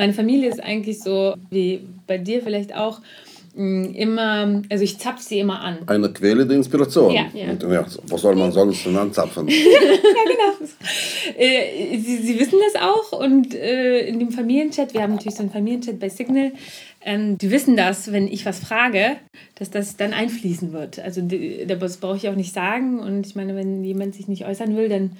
Meine Familie ist eigentlich so, wie bei dir vielleicht auch, mh, immer, also ich zapf sie immer an. Eine Quelle der Inspiration. Ja, ja. Und, ja, was soll man sonst denn anzapfen? Äh, sie, sie wissen das auch und äh, in dem Familienchat, wir haben natürlich so einen Familienchat bei Signal, ähm, die wissen das, wenn ich was frage, dass das dann einfließen wird. Also die, das brauche ich auch nicht sagen und ich meine, wenn jemand sich nicht äußern will, dann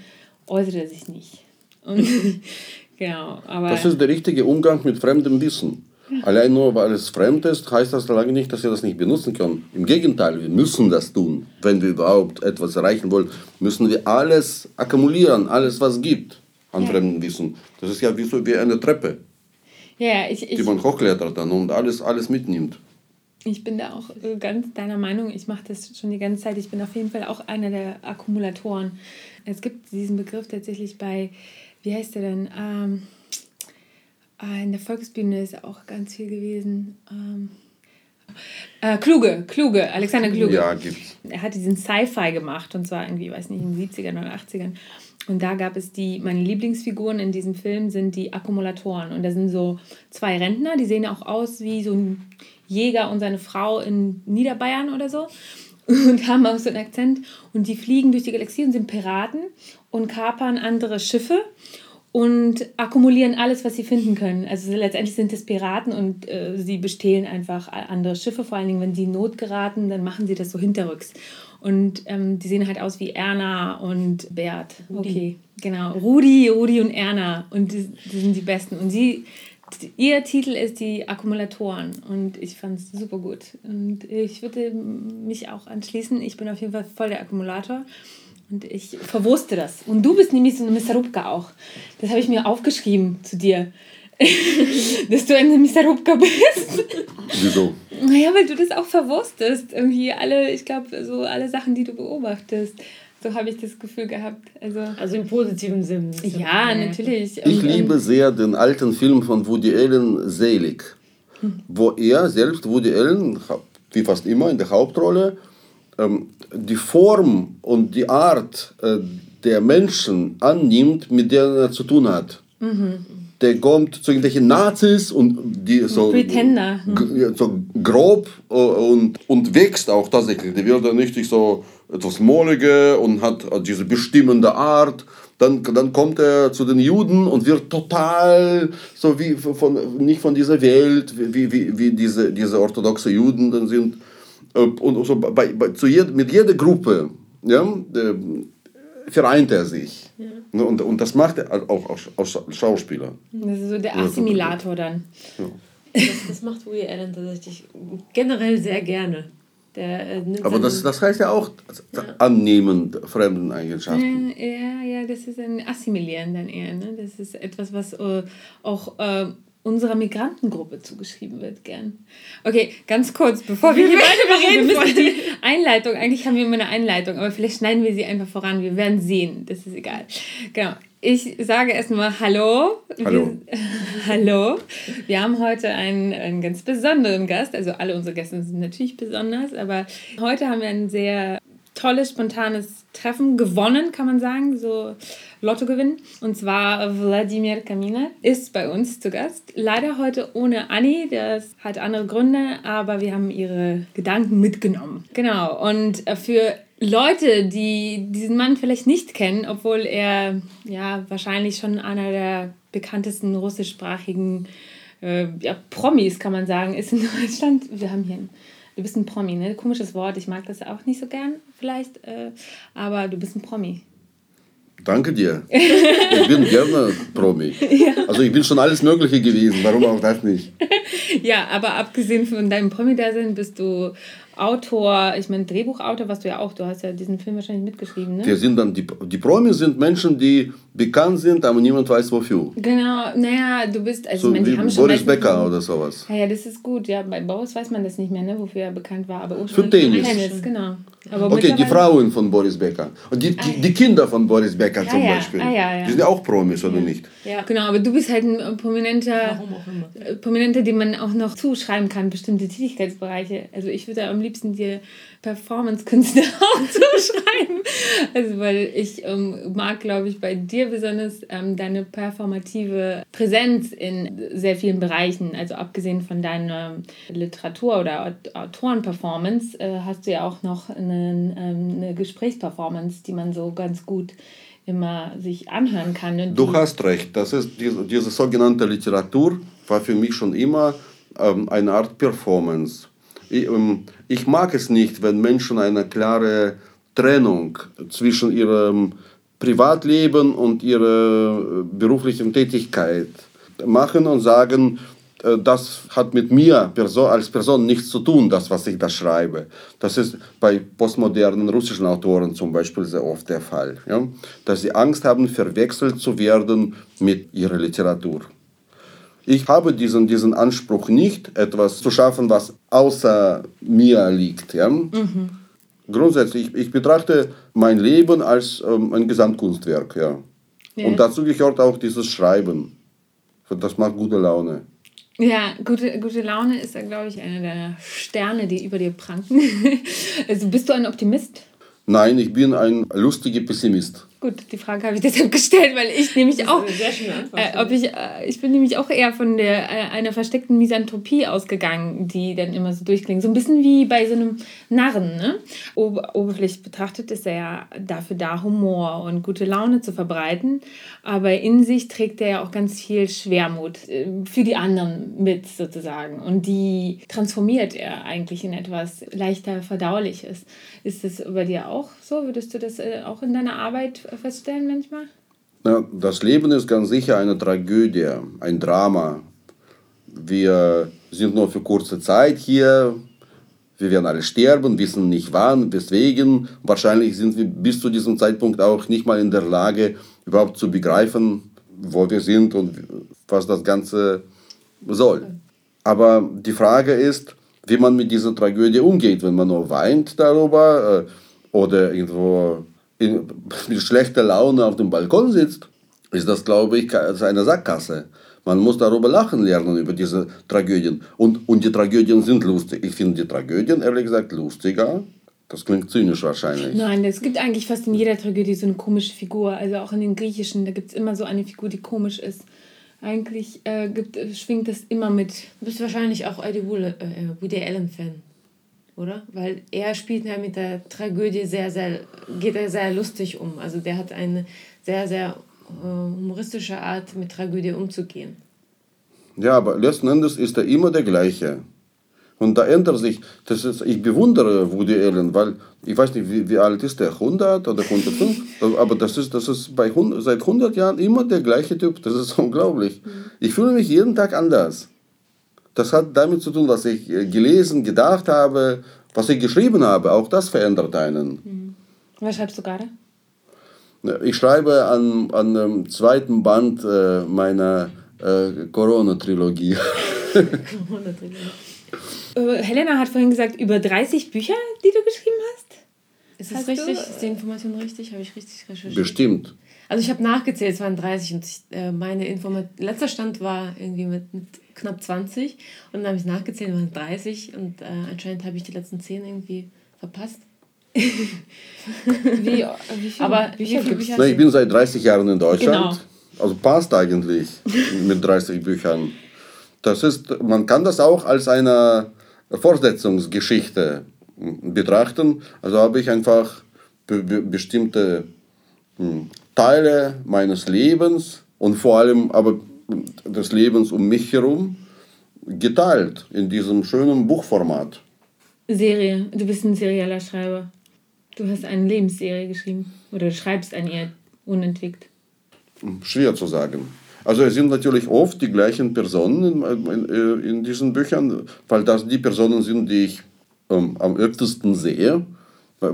äußert er sich nicht. Und, genau, Das ist der richtige Umgang mit fremdem Wissen. Allein nur, weil es fremd ist, heißt das lange nicht, dass wir das nicht benutzen können. Im Gegenteil, wir müssen das tun. Wenn wir überhaupt etwas erreichen wollen, müssen wir alles akkumulieren, alles, was gibt an fremdem Wissen. Das ist ja wie, so wie eine Treppe, ja, ich, ich, die man hochklettert dann und alles, alles mitnimmt. Ich bin da auch äh, ganz deiner Meinung. Ich mache das schon die ganze Zeit. Ich bin auf jeden Fall auch einer der Akkumulatoren. Es gibt diesen Begriff tatsächlich bei, wie heißt der denn? Ähm, äh, in der Volksbühne ist auch ganz viel gewesen. Ähm, äh, Kluge, Kluge, Alexander Kluge. Ja, gibt's. Er hat diesen Sci-Fi gemacht und zwar irgendwie, weiß nicht, in den 70ern oder 80ern. Und da gab es die, meine Lieblingsfiguren in diesem Film sind die Akkumulatoren. Und da sind so zwei Rentner, die sehen auch aus wie so ein Jäger und seine Frau in Niederbayern oder so. Und haben auch so einen Akzent. Und die fliegen durch die Galaxie und sind Piraten und kapern andere Schiffe und akkumulieren alles, was sie finden können. Also letztendlich sind es Piraten und äh, sie bestehlen einfach andere Schiffe. Vor allen Dingen, wenn sie in Not geraten, dann machen sie das so hinterrücks. Und ähm, die sehen halt aus wie Erna und Bert. Okay, genau. Rudi, Rudi und Erna. Und die, die sind die Besten. Und sie, ihr Titel ist die Akkumulatoren. Und ich fand es super gut. Und ich würde mich auch anschließen. Ich bin auf jeden Fall voll der Akkumulator. Und ich verwurste das. Und du bist nämlich so eine Misarupka auch. Das habe ich mir aufgeschrieben zu dir. Dass du eine Misarupka bist. Wieso? Naja, weil du das auch verwurstest. Irgendwie alle, ich glaube, so alle Sachen, die du beobachtest. So habe ich das Gefühl gehabt. Also, Also im positiven Sinn. ja, natürlich. Ich Und- liebe sehr den alten Film von Woody Allen, Selig, wo er selbst, Woody Allen, wie fast immer in der Hauptrolle, ähm, die Form und die Art äh, der Menschen annimmt, mit denen er zu tun hat. Der kommt zu irgendwelchen Nazis und die so, Pretender. ja, so grob äh, und, und wächst auch tatsächlich. Der wird dann richtig so etwas mollige und hat diese bestimmende Art. Dann, dann kommt er zu den Juden und wird total so wie von, nicht von dieser Welt, wie, wie, wie diese, diese orthodoxe Juden dann sind. Äh, Und so bei, bei, zu jed, mit jeder Gruppe ja, äh, vereint er sich. Ne, Und, und das macht er auch als, als Schauspieler. Das ist so der Assimilator dann. Das, das macht Woody Allen tatsächlich generell sehr gerne. Der äh, Aber das, das heißt ja auch annehmen fremden Eigenschaften. Ja, ja, das ist ein Assimilieren dann eher. Ne? Das ist etwas, was äh, auch äh, unserer Migrantengruppe zugeschrieben wird, gern. Okay, ganz kurz, bevor wir hier weitermachen, wir müssen die Einleitung, eigentlich haben wir immer eine Einleitung, aber vielleicht schneiden wir sie einfach voran, wir werden sehen, das ist egal. Genau. Ich sage erstmal Hallo. Hallo. Wir, hallo. Wir haben heute einen, einen ganz besonderen Gast. Also alle unsere Gäste sind natürlich besonders, aber heute haben wir ein sehr tolles, spontanes Treffen gewonnen, kann man sagen, so Lottogewinn. Und zwar Wladimir Kamina ist bei uns zu Gast. Leider heute ohne Anni, das hat andere Gründe, aber wir haben ihre Gedanken mitgenommen. Genau, und für Leute, die diesen Mann vielleicht nicht kennen, obwohl er ja wahrscheinlich schon einer der bekanntesten russischsprachigen äh, ja, Promis, kann man sagen, ist in Deutschland. Wir haben hier einen Du bist ein Promi, ne? Komisches Wort, ich mag das auch nicht so gern, vielleicht, äh, aber du bist ein Promi. Danke dir. Ich bin gerne Promi. Also ich bin schon alles Mögliche gewesen, warum auch das nicht? Ja, aber abgesehen von deinem Promi-Dasein bist du Autor, ich meine Drehbuchautor, was du ja auch, du hast ja diesen Film wahrscheinlich mitgeschrieben, ne? Wir sind dann die, die Promis sind Menschen, die bekannt sind, aber niemand weiß wofür. Genau, naja, du bist, also So ich meine, wie die haben schon Boris Becker oder sowas. Ja, ja, das ist gut. Ja, bei Boris weiß man das nicht mehr, ne, wofür er bekannt war. Aber Für Tennis. Tennis, genau. Aber Okay, die Frauen von Boris Becker. Und die, die, die Kinder von Boris Becker zum ja. Beispiel. Ah, ja, ja. Die sind ja auch Promis, oder nicht? Ja. Genau, aber du bist halt ein äh, prominenter, äh, prominenter, dem man auch noch zuschreiben kann, bestimmte Tätigkeitsbereiche. Also ich würde am liebsten dir Performance-Künstler auch zuschreiben. Also weil ich ähm, mag, glaube ich, bei dir besonders ähm, deine performative Präsenz in sehr vielen Bereichen. Also abgesehen von deiner Literatur- oder Aut- Autorenperformance äh, hast du ja auch noch einen, ähm, eine Gesprächsperformance, die man so ganz gut immer sich anhören kann. Du hast recht. Das ist diese, diese sogenannte Literatur war für mich schon immer ähm, eine Art Performance. Ich, ähm, ich mag es nicht, wenn Menschen eine klare Trennung zwischen ihrem Privatleben und ihrer äh, beruflichen Tätigkeit machen und sagen, äh, das hat mit mir als Person nichts zu tun, das, was ich da schreibe. Das ist bei postmodernen russischen Autoren zum Beispiel sehr oft der Fall. Ja? Dass sie Angst haben, verwechselt zu werden mit ihrer Literatur. Ich habe diesen, diesen Anspruch nicht, etwas zu schaffen, was außer mir liegt. Ja? Grundsätzlich, ich, ich betrachte mein Leben als ähm, ein Gesamtkunstwerk. Ja. Ja. Und dazu gehört auch dieses Schreiben. Das macht gute Laune. Ja, gute, gute Laune ist, glaube ich, einer deiner Sterne, die über dir pranken. also bist du ein Optimist? Nein, ich bin ein lustiger Pessimist. Gut, die Frage habe ich deshalb gestellt, weil ich nämlich auch, äh, ob ich, äh, ich bin nämlich auch eher von der äh, einer versteckten Misanthropie ausgegangen, die dann immer so durchklingt. So ein bisschen wie bei so einem Narren, ne? Ober oberflächlich betrachtet ist er ja dafür da, Humor und gute Laune zu verbreiten, aber in sich trägt er ja auch ganz viel Schwermut äh, für die anderen mit sozusagen und die transformiert er eigentlich in etwas leichter verdauliches. Ist das bei dir auch so? Würdest du das äh, auch in deiner Arbeit feststellen manchmal? Ja, das Leben ist ganz sicher eine Tragödie, ein Drama. Wir sind nur für kurze Zeit hier. Wir werden alle sterben, wissen nicht wann, weswegen. Wahrscheinlich sind wir bis zu diesem Zeitpunkt auch nicht mal in der Lage, überhaupt zu begreifen, wo wir sind und was das Ganze soll. Aber die Frage ist, wie man mit dieser Tragödie umgeht, wenn man nur weint darüber äh, oder irgendwo in, mit schlechter Laune auf dem Balkon sitzt, ist das, glaube ich, eine Sackgasse. Man muss darüber lachen lernen, über diese Tragödien. Und, und die Tragödien sind lustig. Ich finde die Tragödien, ehrlich gesagt, lustiger. Das klingt zynisch wahrscheinlich. Nein, es gibt eigentlich fast in jeder Tragödie so eine komische Figur. Also auch in den griechischen, da gibt es immer so eine Figur, die komisch ist. Eigentlich äh, gibt, schwingt das immer mit. Du bist wahrscheinlich auch Eddie äh, Woody Allen-Fan, oder? Weil er spielt ja mit der Tragödie sehr, sehr, geht er sehr lustig um. Also der hat eine sehr, sehr äh, humoristische Art, mit Tragödie umzugehen. Ja, aber letzten Endes ist er immer der gleiche. Und da ändert sich, das ist, ich bewundere Woody Allen, weil ich weiß nicht, wie, wie alt ist der, 100 oder 105? Aber das ist, das ist bei 100, seit 100 Jahren immer der gleiche Typ. Das ist unglaublich. Ich fühle mich jeden Tag anders. Das hat damit zu tun, was ich äh, gelesen, gedacht habe, was ich geschrieben habe. Auch das verändert einen. Was schreibst du gerade? Ich schreibe an, an dem zweiten Band äh, meiner äh, Corona-Trilogie. Äh, Helena hat vorhin gesagt, über 30 Bücher, die du geschrieben hast? Ist das Hast richtig? du, ist die Information richtig? Habe ich richtig recherchiert? Bestimmt. Also ich habe nachgezählt, es waren 30 und ich, äh, meine Informa letzter Stand war irgendwie mit, mit knapp 20 und dann habe ich nachgezählt, waren 30 und äh, anscheinend habe ich die letzten 10 irgendwie verpasst. Wie, wie viele Aber wie Bücher viele gibt's? Bücher Na, ich bin seit 30 Jahren in Deutschland. Genau. Also passt eigentlich mit 30 Büchern. Das ist, man kann das auch als eine Fortsetzungsgeschichte betrachten. Also habe ich einfach be be bestimmte hm, Teile meines Lebens und vor allem aber des Lebens um mich herum geteilt in diesem schönen Buchformat. Serie. Du bist ein serieller Schreiber. Du hast eine Lebensserie geschrieben. Oder schreibst an ihr unentwegt. Schwer zu sagen. Also es sind natürlich oft die gleichen Personen in, in, in diesen Büchern, weil das die Personen sind, die ich ähm, am öftesten sehe.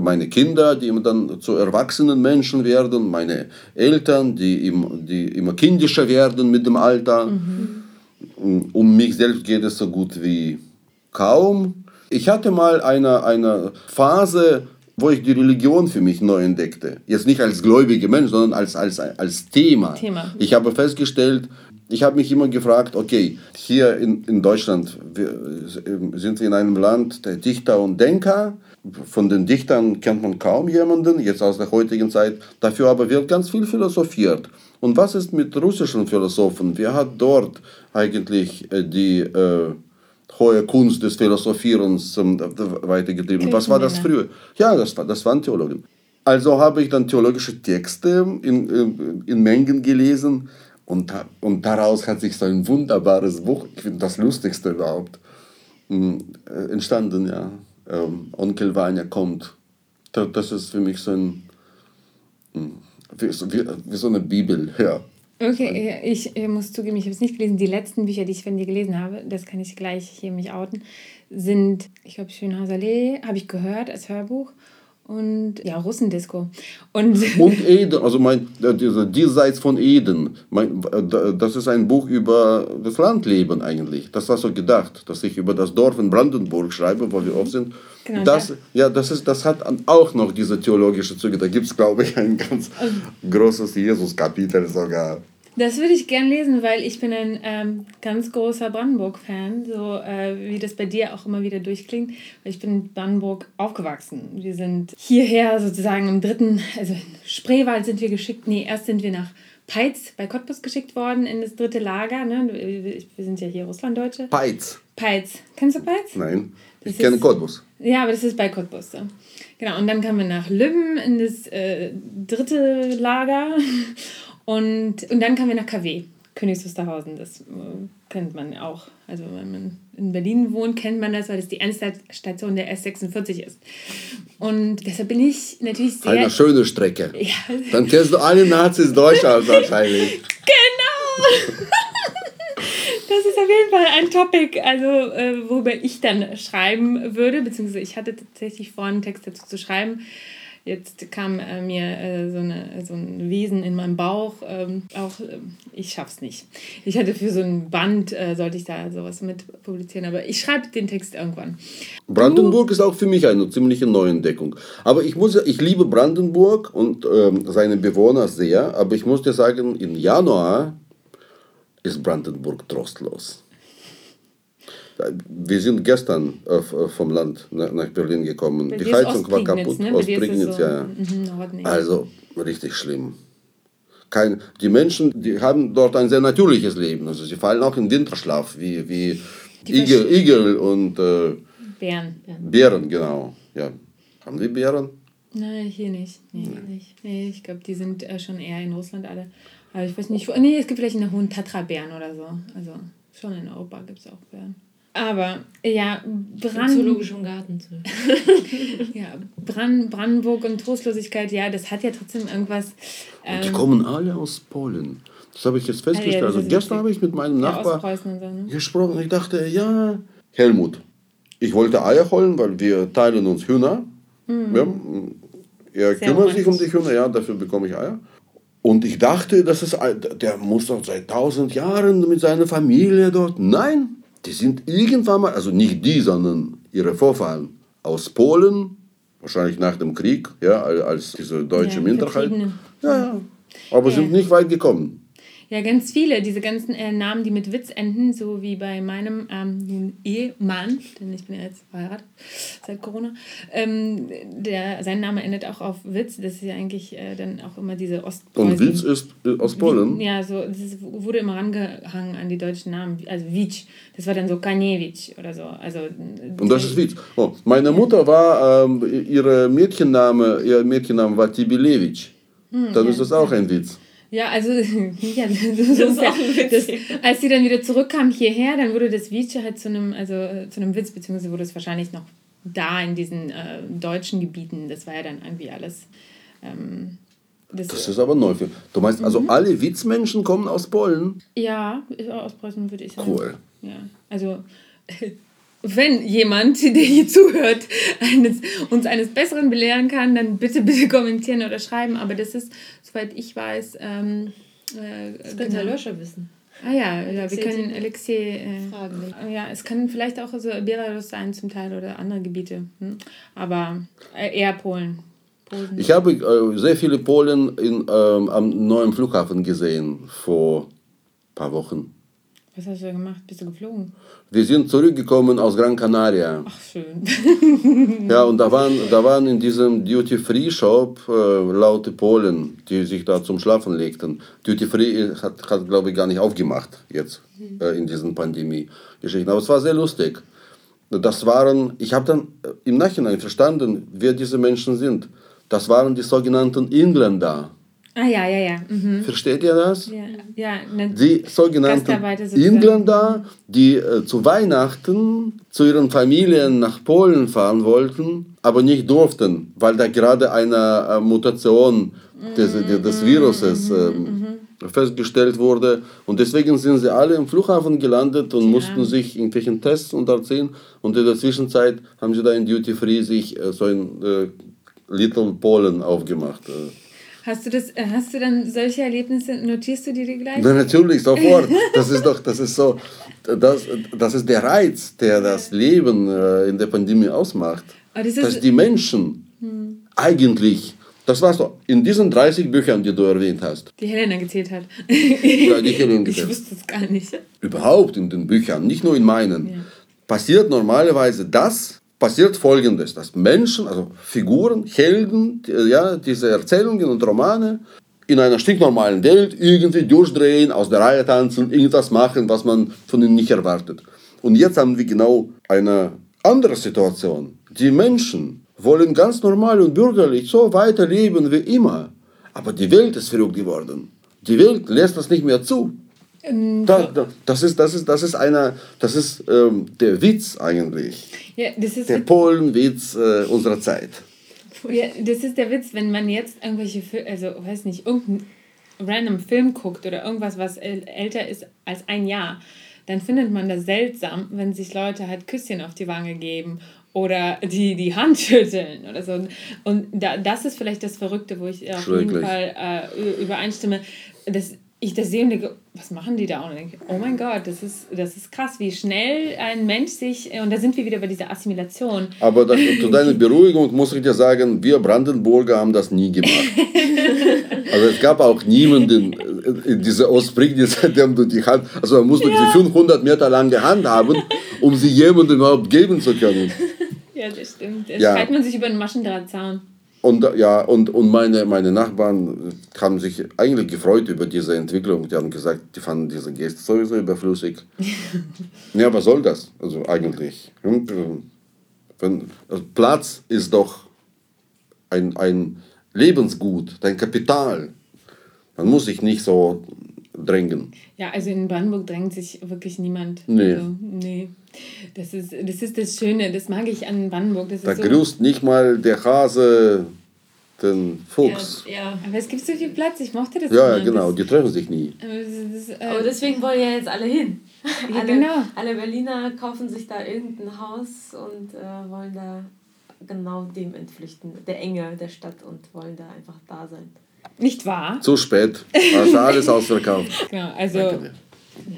Meine Kinder, die dann zu erwachsenen Menschen werden, meine Eltern, die, im, die immer kindischer werden mit dem Alter. Mhm. Um mich selbst geht es so gut wie kaum. Ich hatte mal eine, eine Phase, wo ich die Religion für mich neu entdeckte. Jetzt nicht als gläubiger Mensch, sondern als, als, als Thema. Thema. Ich habe festgestellt, ich habe mich immer gefragt, okay, hier in, in Deutschland wir, sind wir in einem Land der Dichter und Denker. Von den Dichtern kennt man kaum jemanden, jetzt aus der heutigen Zeit. Dafür aber wird ganz viel philosophiert. Und was ist mit russischen Philosophen? Wer hat dort eigentlich äh, die äh, hohe Kunst des Philosophierens ähm, weitergetrieben? Was war das früher? Ja, das, das waren Theologen. Also habe ich dann theologische Texte in, in, in Mengen gelesen und, und daraus hat sich so ein wunderbares Buch, ich finde das lustigste überhaupt, hm, äh, entstanden, ja. Ähm, Onkel Vanya kommt. Das ist für mich so ein, hm, wie, wie, so eine Bibel, ja. Okay, ich, ich muss zugeben, ich habe es nicht gelesen. Die letzten Bücher, die ich von dir gelesen habe, das kann ich gleich hier mich outen, sind, ich glaube, Schönhauser Allee, habe ich gehört als Hörbuch und ja, Russendisco. Und, und Eden, also mein, diese Diesseits von Eden, mein, das ist ein Buch über das Landleben eigentlich. Das war so gedacht, dass ich über das Dorf in Brandenburg schreibe, wo wir oft sind. Genau, das, ja, das, ist, das hat auch noch diese theologische Züge. Da gibt es, glaube ich, ein ganz also, großes Jesus-Kapitel sogar. Das würde ich gern lesen, weil ich bin ein ähm, ganz großer Brandenburg-Fan, so äh, wie das bei dir auch immer wieder durchklingt. Ich bin in Brandenburg aufgewachsen. Wir sind hierher sozusagen im dritten, also in Spreewald sind wir geschickt. Nee, erst sind wir nach Peitz bei Cottbus geschickt worden in das dritte Lager. Ne? Wir sind ja hier Russlanddeutsche. Peitz. Peitz. Kennst du Peitz? Nein. Das ich kenne Cottbus. Ja, aber das ist bei Cottbus. So. Genau, und dann kamen wir nach Lübben in das äh, dritte Lager. Und, und dann kamen wir nach KW, Königs Wusterhausen. Das äh, kennt man auch. Also wenn man in Berlin wohnt, kennt man das, weil das die Endstation der S46 ist. Und deshalb bin ich natürlich sehr... Eine schöne Strecke. Ja. Dann kennst du alle Nazis Deutschlands wahrscheinlich. genau! Das ist auf jeden Fall ein Topic, also äh, worüber ich dann schreiben würde, beziehungsweise ich hatte tatsächlich vor, einen Text dazu zu schreiben. Jetzt kam äh, mir äh, so, eine, so ein Wesen in meinem Bauch. Ähm, auch äh, ich schaff's nicht. Ich hatte für so ein Band, äh, sollte ich da sowas mit publizieren, aber ich schreibe den Text irgendwann. Brandenburg du? ist auch für mich eine ziemliche Neuentdeckung. Aber ich muss, ich liebe Brandenburg und ähm, seine Bewohner sehr, aber ich muss dir sagen, im Januar ist Brandenburg trostlos. Wir sind gestern äh, vom Land nach Berlin gekommen. Bei Die Heizung war kaputt. Ne? Ostprignitz, so ja. Mhm, also richtig schlimm. Kein, die Menschen die haben dort ein sehr natürliches Leben. Also sie fallen auch in Winterschlaf, wie, wie Igel, Igel und äh, Bären. Bären, genau. Ja. Haben wir Bären? Nein, hier nicht. Nee, nee. nicht. Nee, ich glaube, die sind äh, schon eher in Russland alle. Aber ich weiß nicht, wo, nee, es gibt vielleicht in der Hohen Tatra-Bären oder so. Also schon in Europa gibt es auch Bären. Aber ja, Brand Zoologischen Garten. ja, Brand Brandenburg und Trostlosigkeit, ja, das hat ja trotzdem irgendwas. Ähm, die kommen alle aus Polen. Das habe ich jetzt festgestellt. Ah, ja, also gestern habe ich mit meinem Nachbar so, ne? gesprochen. Ich dachte, ja, Helmut, ich wollte Eier holen, weil wir teilen uns Hühner. Mhm. Ja, er Sehr kümmert sich um die Hühner, ja, dafür bekomme ich Eier. Und ich dachte, das ist, der muss doch seit tausend Jahren mit seiner Familie dort. Nein, die sind irgendwann mal, also nicht die, sondern ihre Vorfahren aus Polen, wahrscheinlich nach dem Krieg, ja, als diese deutsche ja, Minderheit. Ja, aber ja. sind nicht weit gekommen. Ja, ganz viele, diese ganzen äh, Namen, die mit Witz enden, so wie bei meinem ähm, Ehemann, denn ich bin ja jetzt verheiratet seit Corona. Ähm, der, sein Name endet auch auf Witz, das ist ja eigentlich äh, dann auch immer diese Ostpreußen. Und Witz ist äh, aus Polen? Ja, so, das ist, wurde immer rangehangen an die deutschen Namen, also Witsch, das war dann so Kaniewicz oder so. Also, Und das ist Witz. Oh, meine Mutter war, ähm, ihre Mädchenname, ihr Mädchenname war Tibilewitsch. Hm, dann ja, ist das auch ein Witz. Ja, also ja, so das das, als sie dann wieder zurückkam hierher, dann wurde das Vice halt zu einem, also äh, zu einem Witz, beziehungsweise wurde es wahrscheinlich noch da in diesen äh, deutschen Gebieten. Das war ja dann irgendwie alles. Ähm, das, das, ist aber neu. Für, du meinst also, mhm. alle Witzmenschen kommen aus Polen? Ja, aus Preußen würde ich sagen. Cool. Ja, also wenn jemand, der hier zuhört, eines, uns eines Besseren belehren kann, dann bitte, bitte kommentieren oder schreiben. Aber das ist, soweit ich weiß, ähm, äh, Das könnte Herr Löscher wissen. Ah ja, ja wir Alexei können. Alexei äh, Fragen. Ja, es kann vielleicht auch so Belarus sein zum Teil oder andere Gebiete. Hm? Aber äh, eher Polen. Polen. Ich habe äh, sehr viele Polen in, ähm, am neuen Flughafen gesehen vor ein paar Wochen. Was hast du gemacht? Bist du geflogen? Wir sind zurückgekommen aus Gran Canaria. Ach, schön. Ja, und da waren, da waren in diesem Duty-Free-Shop äh, laute Polen, die sich da zum Schlafen legten. Duty-Free hat, hat glaube ich, gar nicht aufgemacht jetzt äh, in diesen Pandemie-Geschichten. Aber es war sehr lustig. Das waren, ich habe dann äh, im Nachhinein verstanden, wer diese Menschen sind. Das waren die sogenannten Engländer. Ah ja, ja, ja. Mhm. Versteht ihr das? Ja, ja ne, Die sogenannten Gastarbeiter sozusagen. Engländer, die äh, zu Weihnachten zu ihren Familien nach Polen fahren wollten, aber nicht durften, weil da gerade eine äh, Mutation des, Mm, des Viruses ähm, festgestellt wurde. Und deswegen sind sie alle im Flughafen gelandet und mussten sich irgendwelchen Tests unterziehen. Und in der Zwischenzeit haben sie da in Duty Free sich äh, so ein äh, Little Polen aufgemacht. Hast du das, äh, hast du dann solche Erlebnisse, notierst du die dir gleich? Na, natürlich, sofort. Das ist doch, das ist so, das, das ist der Reiz, der das Leben äh, in der Pandemie ausmacht. Das Dass die Menschen eigentlich, das war's doch, in diesen 30 Büchern, die du erwähnt hast, die Helena gezählt hat. Ja, die Helena ich gezählt. wusste es gar nicht. überhaupt in den Büchern, nicht nur in meinen, passiert normalerweise das, passiert folgendes, dass Menschen, also Figuren, Helden, die- ja, diese Erzählungen und Romane in einer stinknormalen Welt irgendwie durchdrehen, aus der Reihe tanzen, irgendwas machen, was man von ihnen nicht erwartet. Und jetzt haben wir genau eine andere Situation. Die Menschen wollen ganz normal und bürgerlich so weiterleben wie immer. Aber die Welt ist verrückt geworden. Die Welt lässt das nicht mehr zu. Da, da, das ist, das ist, das ist, einer, das ist ähm, der Witz eigentlich. Ja, das Der Polenwitz äh, unserer Zeit. Ja, das ist der Witz, wenn man jetzt irgendwelche Filme, also weiß nicht, irgendeinen random Film guckt oder irgendwas, was äl- älter ist als ein Jahr, dann findet man das seltsam, wenn sich Leute halt Küsschen auf die Wange geben oder die, die Hand schütteln oder so. Und da, das ist vielleicht das Verrückte, wo ich auf jeden. Fall äh, übereinstimme, dass ich das sehe und denke, was machen die da? Und denke, oh mein Gott, das ist, das ist krass, wie schnell ein Mensch sich, und da sind wir wieder bei dieser Assimilation, Aber das, zu deiner Beruhigung muss ich dir sagen, wir Brandenburger haben das nie gemacht. Also es gab auch niemanden in dieser Ostprignitz, dem du die Hand, also man muss doch diese 500 Meter lange Hand haben, um sie jemandem überhaupt geben zu können. Ja, das stimmt. Da Ja. man sich über einen Maschendrahtzaun. Und ja, und, und meine, meine Nachbarn haben sich eigentlich gefreut über diese Entwicklung. Die haben gesagt, die fanden diese Geste sowieso überflüssig. ja, was soll das? Also eigentlich. Hm, Wenn, also Platz ist doch ein, ein Lebensgut, dein Kapital. Man muss sich nicht so drängen. Ja, also in Brandenburg drängt sich wirklich niemand. Nee. Also, nee. Das ist, das ist das Schöne, das mag ich an Brandenburg. Das Da ist so, grüßt nicht mal der Hase den Fuchs. Ja. aber es gibt so viel Platz, ich mochte das Ja, ja immer. genau, Das, die treffen sich nie. aber das, das, äh, Aber deswegen wollen ja jetzt alle hin. Ja, alle, genau. alle Berliner kaufen sich da irgendein Haus und äh, wollen da genau dem entflüchten, der Enge der Stadt und wollen da einfach da sein. Nicht wahr? Zu spät. Also alles ausverkauft. Genau, also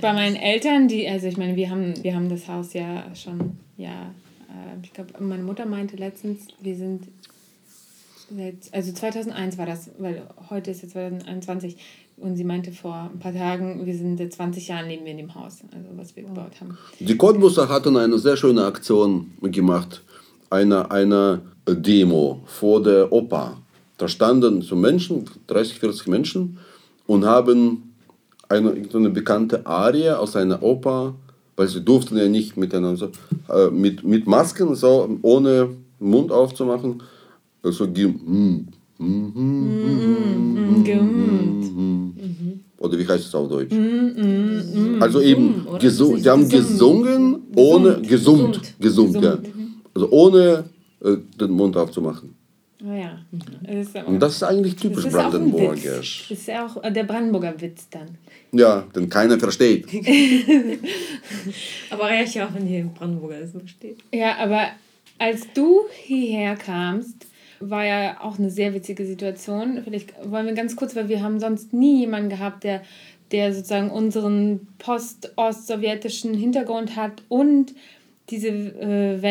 bei meinen Eltern, die, also ich meine, wir haben, wir haben das Haus ja schon, ja, äh, ich glaube, meine Mutter meinte letztens, wir sind seit, also 2001 war das, weil heute ist jetzt 2021 und sie meinte vor ein paar Tagen, wir sind seit 20 Jahren leben wir in dem Haus, also was wir gebaut haben. Die Cottbusser hatten eine sehr schöne Aktion gemacht. Eine, eine Demo vor der Oper. Da standen so Menschen, 30, 40 Menschen, und haben eine, eine bekannte Arie aus einer Oper, weil sie durften ja nicht miteinander, äh, mit, mit Masken, so ohne Mund aufzumachen, so mm, mm, mm, oder wie heißt es auf Deutsch? Also eben, gesu die haben gesungen, ohne, gesummt, gesummt, ja. Also ohne äh, den Mund aufzumachen. Oh ja. Das ist aber- Und das ist eigentlich das typisch ist auch ein brandenburgisch. Witz. Das ist ja auch äh, der Brandenburger Witz dann. Ja, den keiner versteht. Aber ja auch, wenn hier in Brandenburger das so steht. Ja, aber als du hierher kamst, war ja auch eine sehr witzige Situation. Vielleicht wollen wir ganz kurz, weil wir haben sonst nie jemanden gehabt, der, der sozusagen unseren post-ostsowjetischen Hintergrund hat und diese äh,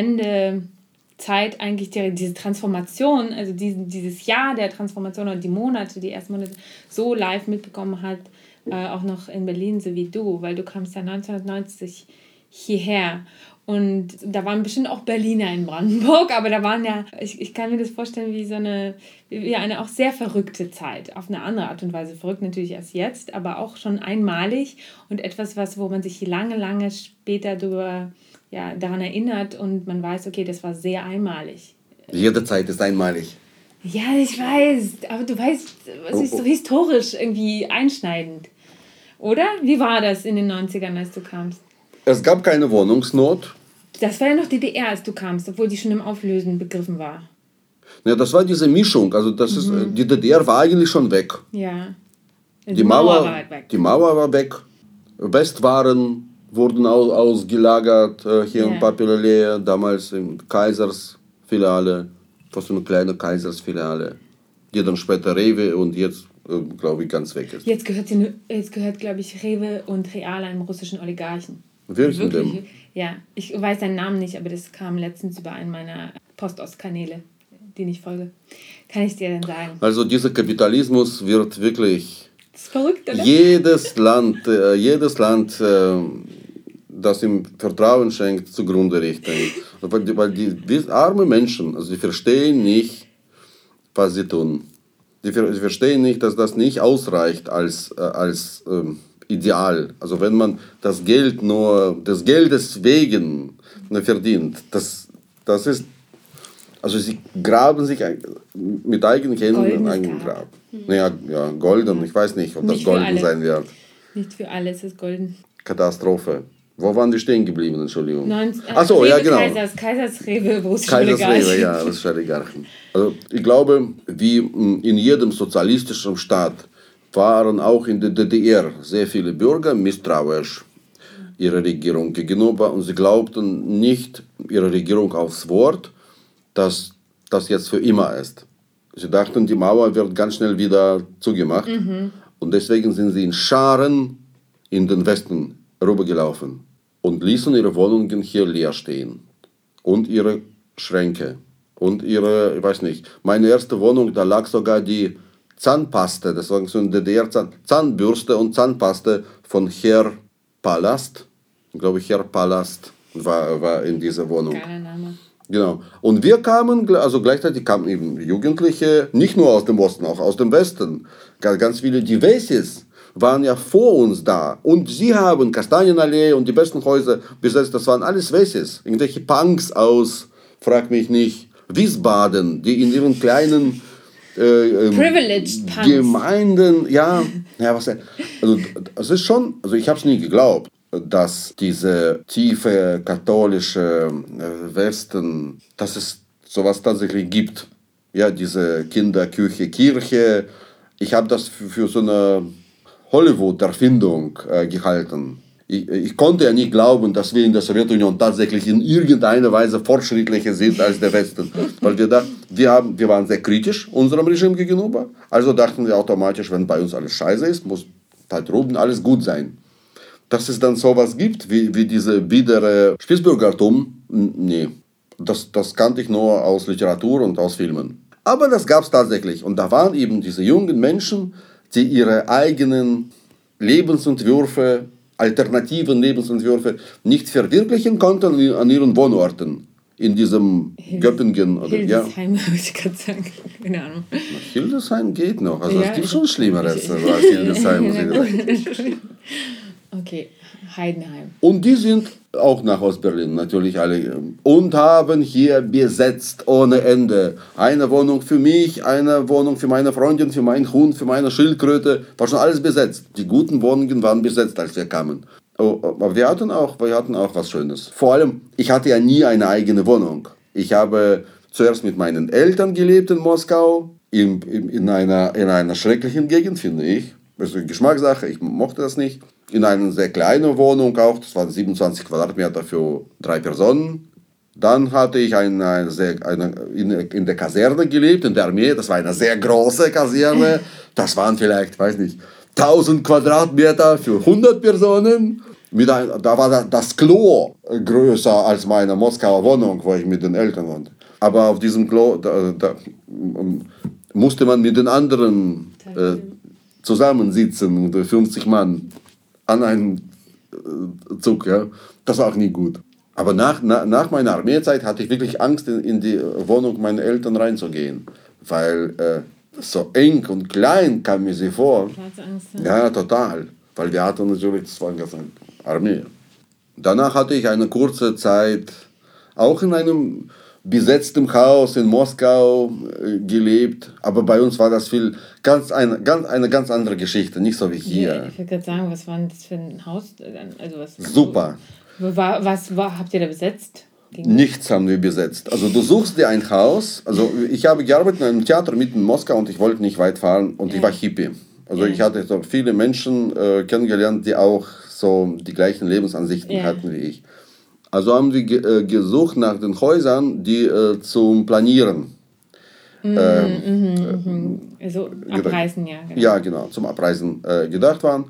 Wendezeit eigentlich, die, diese Transformation, also diesen, dieses Jahr der Transformation oder die Monate, die ersten Monate so live mitbekommen hat, äh, auch noch in Berlin, so wie du, weil du kamst ja 1990 hierher. Und da waren bestimmt auch Berliner in Brandenburg, aber da waren ja, ich, ich kann mir das vorstellen, wie so eine, wie eine auch sehr verrückte Zeit. Auf eine andere Art und Weise. Verrückt natürlich erst jetzt, aber auch schon einmalig und etwas, was, wo man sich lange, lange später darüber, ja, daran erinnert und man weiß, okay, das war sehr einmalig. Jede Zeit ist einmalig. Ja, ich weiß, aber du weißt, es ist so historisch irgendwie einschneidend. Oder? Wie war das in den 90ern, als du kamst? Es gab keine Wohnungsnot. Das war ja noch DDR, als du kamst, obwohl die schon im Auflösen begriffen war. Ja, das war diese Mischung. Also das ist, Mhm. die DDR war eigentlich schon weg. Ja. Die, Mauer, war halt weg. die Mauer war weg. Westwaren wurden au- ausgelagert äh, hier Ja. in Papilale, damals in Kaisersfiliale, fast eine kleine Kaisersfiliale, die dann später Rewe und jetzt, äh, glaube ich, ganz weg ist. Jetzt gehört, sie jetzt gehört, glaube ich, Rewe und Real einem russischen Oligarchen. Welchen denn? Ja, ich weiß seinen Namen nicht, aber das kam letztens über einen meiner Post-Ost-Kanäle, den ich folge. Kann ich dir dann sagen. Also dieser Kapitalismus wird wirklich Das ist verrückt, oder? jedes Land, äh, jedes Land, äh, das ihm Vertrauen schenkt, zugrunde richten. Weil die, weil die, arme Menschen, also die verstehen nicht, was sie tun. Die, ver- die verstehen nicht, dass das nicht ausreicht als, äh, als ähm, Ideal. Also wenn man das Geld nur des Geldes wegen ne, verdient, das, das ist, also sie graben sich ein- mit eigenen Händen ein Grab. Grab. Naja, ja, golden, ich weiß nicht, ob das Nicht für golden sein wird. Nicht für alle ist golden. Katastrophe. Wo waren die stehen geblieben, Entschuldigung? 19, Ach so, ja, genau. Kaisers, Kaisers Rewe, russische Kaisersrewe, Oligarchen. ja, russische Oligarchen. Also ich glaube, wie mm, in jedem sozialistischen Staat waren auch in der DDR sehr viele Bürger misstrauisch ihrer Regierung gegenüber und sie glaubten nicht ihrer Regierung aufs Wort, dass das jetzt für immer ist. Sie dachten, die Mauer wird ganz schnell wieder zugemacht und deswegen sind sie in Scharen in den Westen rübergelaufen und ließen ihre Wohnungen hier leer stehen und ihre Schränke und ihre, ich weiß nicht, meine erste Wohnung, da lag sogar die Zahnpaste, das war so eine DDR-Zahn, Zahnbürste und Zahnpaste von Herr Palast, glaube ich, Herr Palast war, war in dieser Wohnung. Geiler Name. Genau. Und wir kamen, also gleichzeitig kamen eben Jugendliche, nicht nur aus dem Osten, auch aus dem Westen. Ga- Ganz viele Divesis waren ja vor uns da. Und sie haben Kastanienallee und die besten Häuser besetzt. Das waren alles Wessis. Irgendwelche Punks aus, frag mich nicht, Wiesbaden, die in ihren kleinen äh, ähm, Privileged Punks. Gemeinden, ja, ja, was denn? Also, es ist schon, also ich habe es nie geglaubt, dass diese tiefe katholische äh, Westen, dass es sowas tatsächlich gibt. Ja, diese Kinderküche, Kirche. Ich habe das für, für so eine Hollywood-Erfindung äh, gehalten. Ich, ich konnte ja nicht glauben, dass wir in der Sowjetunion tatsächlich in irgendeiner Weise fortschrittlicher sind als der Westen. Weil wir, dachten, wir, haben, wir waren sehr kritisch unserem Regime gegenüber. Also dachten wir automatisch, wenn bei uns alles scheiße ist, muss da drüben alles gut sein. Dass es dann sowas gibt, wie, wie diese biedere Spießbürgertum, n- nee. Das, das kannte ich nur aus Literatur und aus Filmen. Aber das gab es tatsächlich. Und da waren eben diese jungen Menschen, die ihre eigenen Lebensentwürfe, alternativen Lebensentwürfe nicht verwirklichen konnten an ihren Wohnorten. In diesem Göppingen oder ja. Hildesheim, würde ich gerade sagen. Keine Ahnung. Hildesheim geht noch. Also Ja, es gibt schon Schlimmeres als Hildesheim. Okay, Heidenheim. Und die sind auch nach Ostberlin natürlich alle ähm, und haben hier besetzt ohne Ende. Eine Wohnung für mich, eine Wohnung für meine Freundin, für meinen Hund, für meine Schildkröte. War schon alles besetzt. Die guten Wohnungen waren besetzt, als wir kamen. Oh, Aber wir hatten, auch, wir hatten auch was Schönes. Vor allem, ich hatte ja nie eine eigene Wohnung. Ich habe zuerst mit meinen Eltern gelebt in Moskau, in, in, in, einer, in einer schrecklichen Gegend, finde ich. Das ist eine Geschmackssache, ich mochte das nicht. In einer sehr kleinen Wohnung auch, das waren 27 Quadratmeter für drei Personen. Dann hatte ich eine, eine sehr, eine, in, in der Kaserne gelebt, in der Armee. Das war eine sehr große Kaserne. Das waren vielleicht, weiß nicht, 1000 Quadratmeter für 100 Personen. Mit ein, da war das Klo größer als meine Moskauer Wohnung, wo ich mit den Eltern wohnte. Aber auf diesem Klo da, da musste man mit den anderen äh, zusammensitzen, 50 Mann an einem äh, Zug. Ja. Das war auch nie gut. Aber nach, na, nach meiner Armeezeit hatte ich wirklich Angst, in, in die Wohnung meiner Eltern reinzugehen. Weil äh, so eng und klein kam mir sie vor. Angst? Ja, total. Weil wir hatten natürlich, das war eine Armee. Danach hatte ich eine kurze Zeit auch in einem besetzten Haus in Moskau äh, gelebt. Aber bei uns war das viel, ganz eine, ganz, eine ganz andere Geschichte, nicht so wie hier. Ja, ich würde gerade sagen, was war das für ein Haus? Also was, Super. War, was war, habt ihr da besetzt? Nichts haben wir besetzt. Also du suchst dir ein Haus. Also ich habe gearbeitet in einem Theater mitten in Moskau und ich wollte nicht weit fahren und ja. ich war Hippie. Also ja. ich hatte so viele Menschen äh, kennengelernt, die auch so die gleichen Lebensansichten ja. hatten wie ich. Also haben ge äh, gesucht nach den Häusern, die äh, zum Planieren. Mhm, ähm, mhm, mhm. Also abreißen, ja. Genau. Ja, genau, zum Abreisen äh, gedacht waren.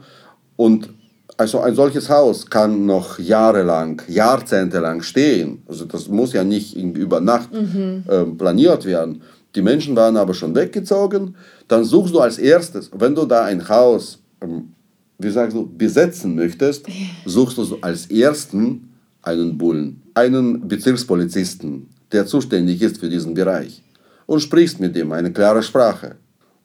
Und also ein solches Haus kann noch jahrelang, jahrzehntelang stehen. Also das muss ja nicht über Nacht mhm. äh, planiert werden. Die Menschen waren aber schon weggezogen. Dann suchst du als erstes, wenn du da ein Haus, ähm, wie sagst du, besetzen möchtest, suchst du als ersten einen Bullen, einen Bezirkspolizisten, der zuständig ist für diesen Bereich. Und sprichst mit ihm eine klare Sprache.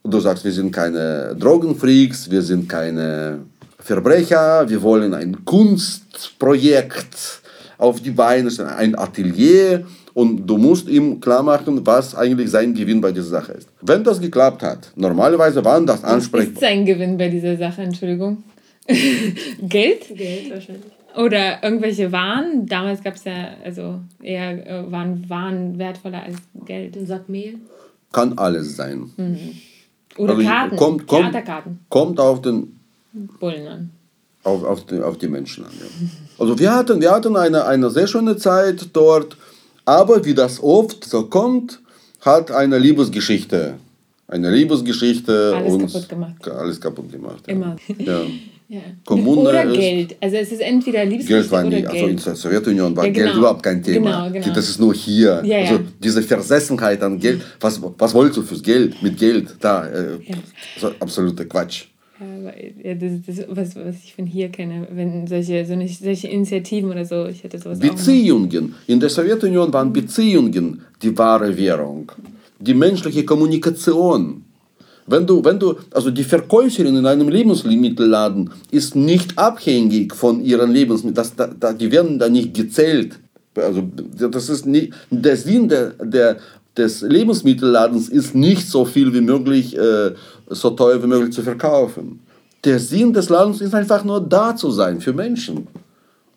Und du sagst, wir sind keine Drogenfreaks, wir sind keine Verbrecher, wir wollen ein Kunstprojekt auf die Beine stellen, ein Atelier und du musst ihm klar machen, was eigentlich sein Gewinn bei dieser Sache ist. Wenn das geklappt hat, normalerweise waren das Ansprechpartner. Was ist sein Gewinn bei dieser Sache, Entschuldigung? Geld? Geld wahrscheinlich. Oder irgendwelche Waren. Damals gab es ja, also eher äh, waren Waren wertvoller als Geld. Ein Sack Mehl? Kann alles sein. Mhm. Oder Also, Karten. kommt- kommt- Theaterkarten. Kommt auf den Bullen an. auf, auf, die, auf die Menschen an. Ja. Also wir hatten, wir hatten eine, eine sehr schöne Zeit dort, aber wie das oft so kommt, hat eine Liebesgeschichte, eine Liebesgeschichte Alles uns kaputt gemacht. alles kaputt gemacht. Ja. Immer. Ja. Ja. Kommune oder ist- Geld. Also es ist entweder Geld Liebesgeschichte war oder nie, also in Geld. der Sowjetunion war Ja, genau. Geld überhaupt kein Thema. Genau, genau. Das ist nur hier. Ja. Also diese Versessenheit an Geld, was, was wolltest du fürs Geld, mit Geld, da, äh, so, absoluter Quatsch. Ja, das das, was, was ich von hier kenne, wenn solche, so eine, solche Initiativen oder so, ich hätte sowas. Beziehungen. In der Sowjetunion waren Beziehungen die wahre Währung. Die menschliche Kommunikation. Wenn du, wenn du, also die Verkäuferin in einem Lebensmittelladen ist nicht abhängig von ihren Lebensmitteln, die werden da nicht gezählt. Also das ist nicht, der Sinn der, der, des Lebensmittelladens ist nicht so viel wie möglich, äh, so teuer wie möglich zu verkaufen. Der Sinn des Ladens ist einfach nur da zu sein für Menschen.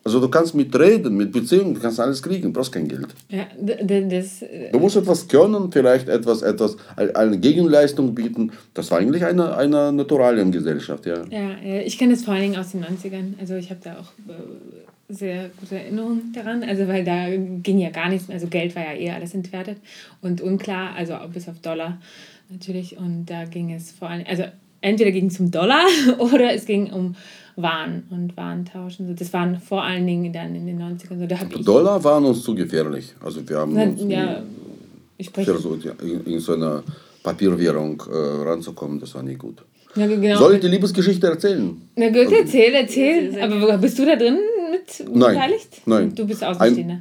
Also du kannst mit Reden, mit Beziehungen, du kannst alles kriegen, brauchst kein Geld. Ja, das, äh, Du musst etwas können, vielleicht etwas, etwas, eine Gegenleistung bieten. Das war eigentlich eine, eine Naturaliengesellschaft, ja. ja, ich kenne das vor allen Dingen aus den 90ern. Also ich habe da auch äh, sehr gute Erinnerungen daran. Also weil da ging ja gar nichts mehr. Also Geld war ja eher alles entwertet und unklar, also bis auf Dollar natürlich. Und da ging es vor allem, also entweder ging es um Dollar oder es ging um Waren und Warentauschen. So, Das waren vor allen Dingen dann in den 90ern. So, da Dollar waren uns zu gefährlich. Also wir haben uns nie ja, ich spreche versucht, ja, in, in so eine Papierwährung äh, ranzukommen. Das war nie gut. ja, genau. Soll ich die Liebesgeschichte erzählen? Na gut, erzähl, erzähl. Aber bist du da drin mit Nein, beteiligt? nein. Du bist Außenstehender.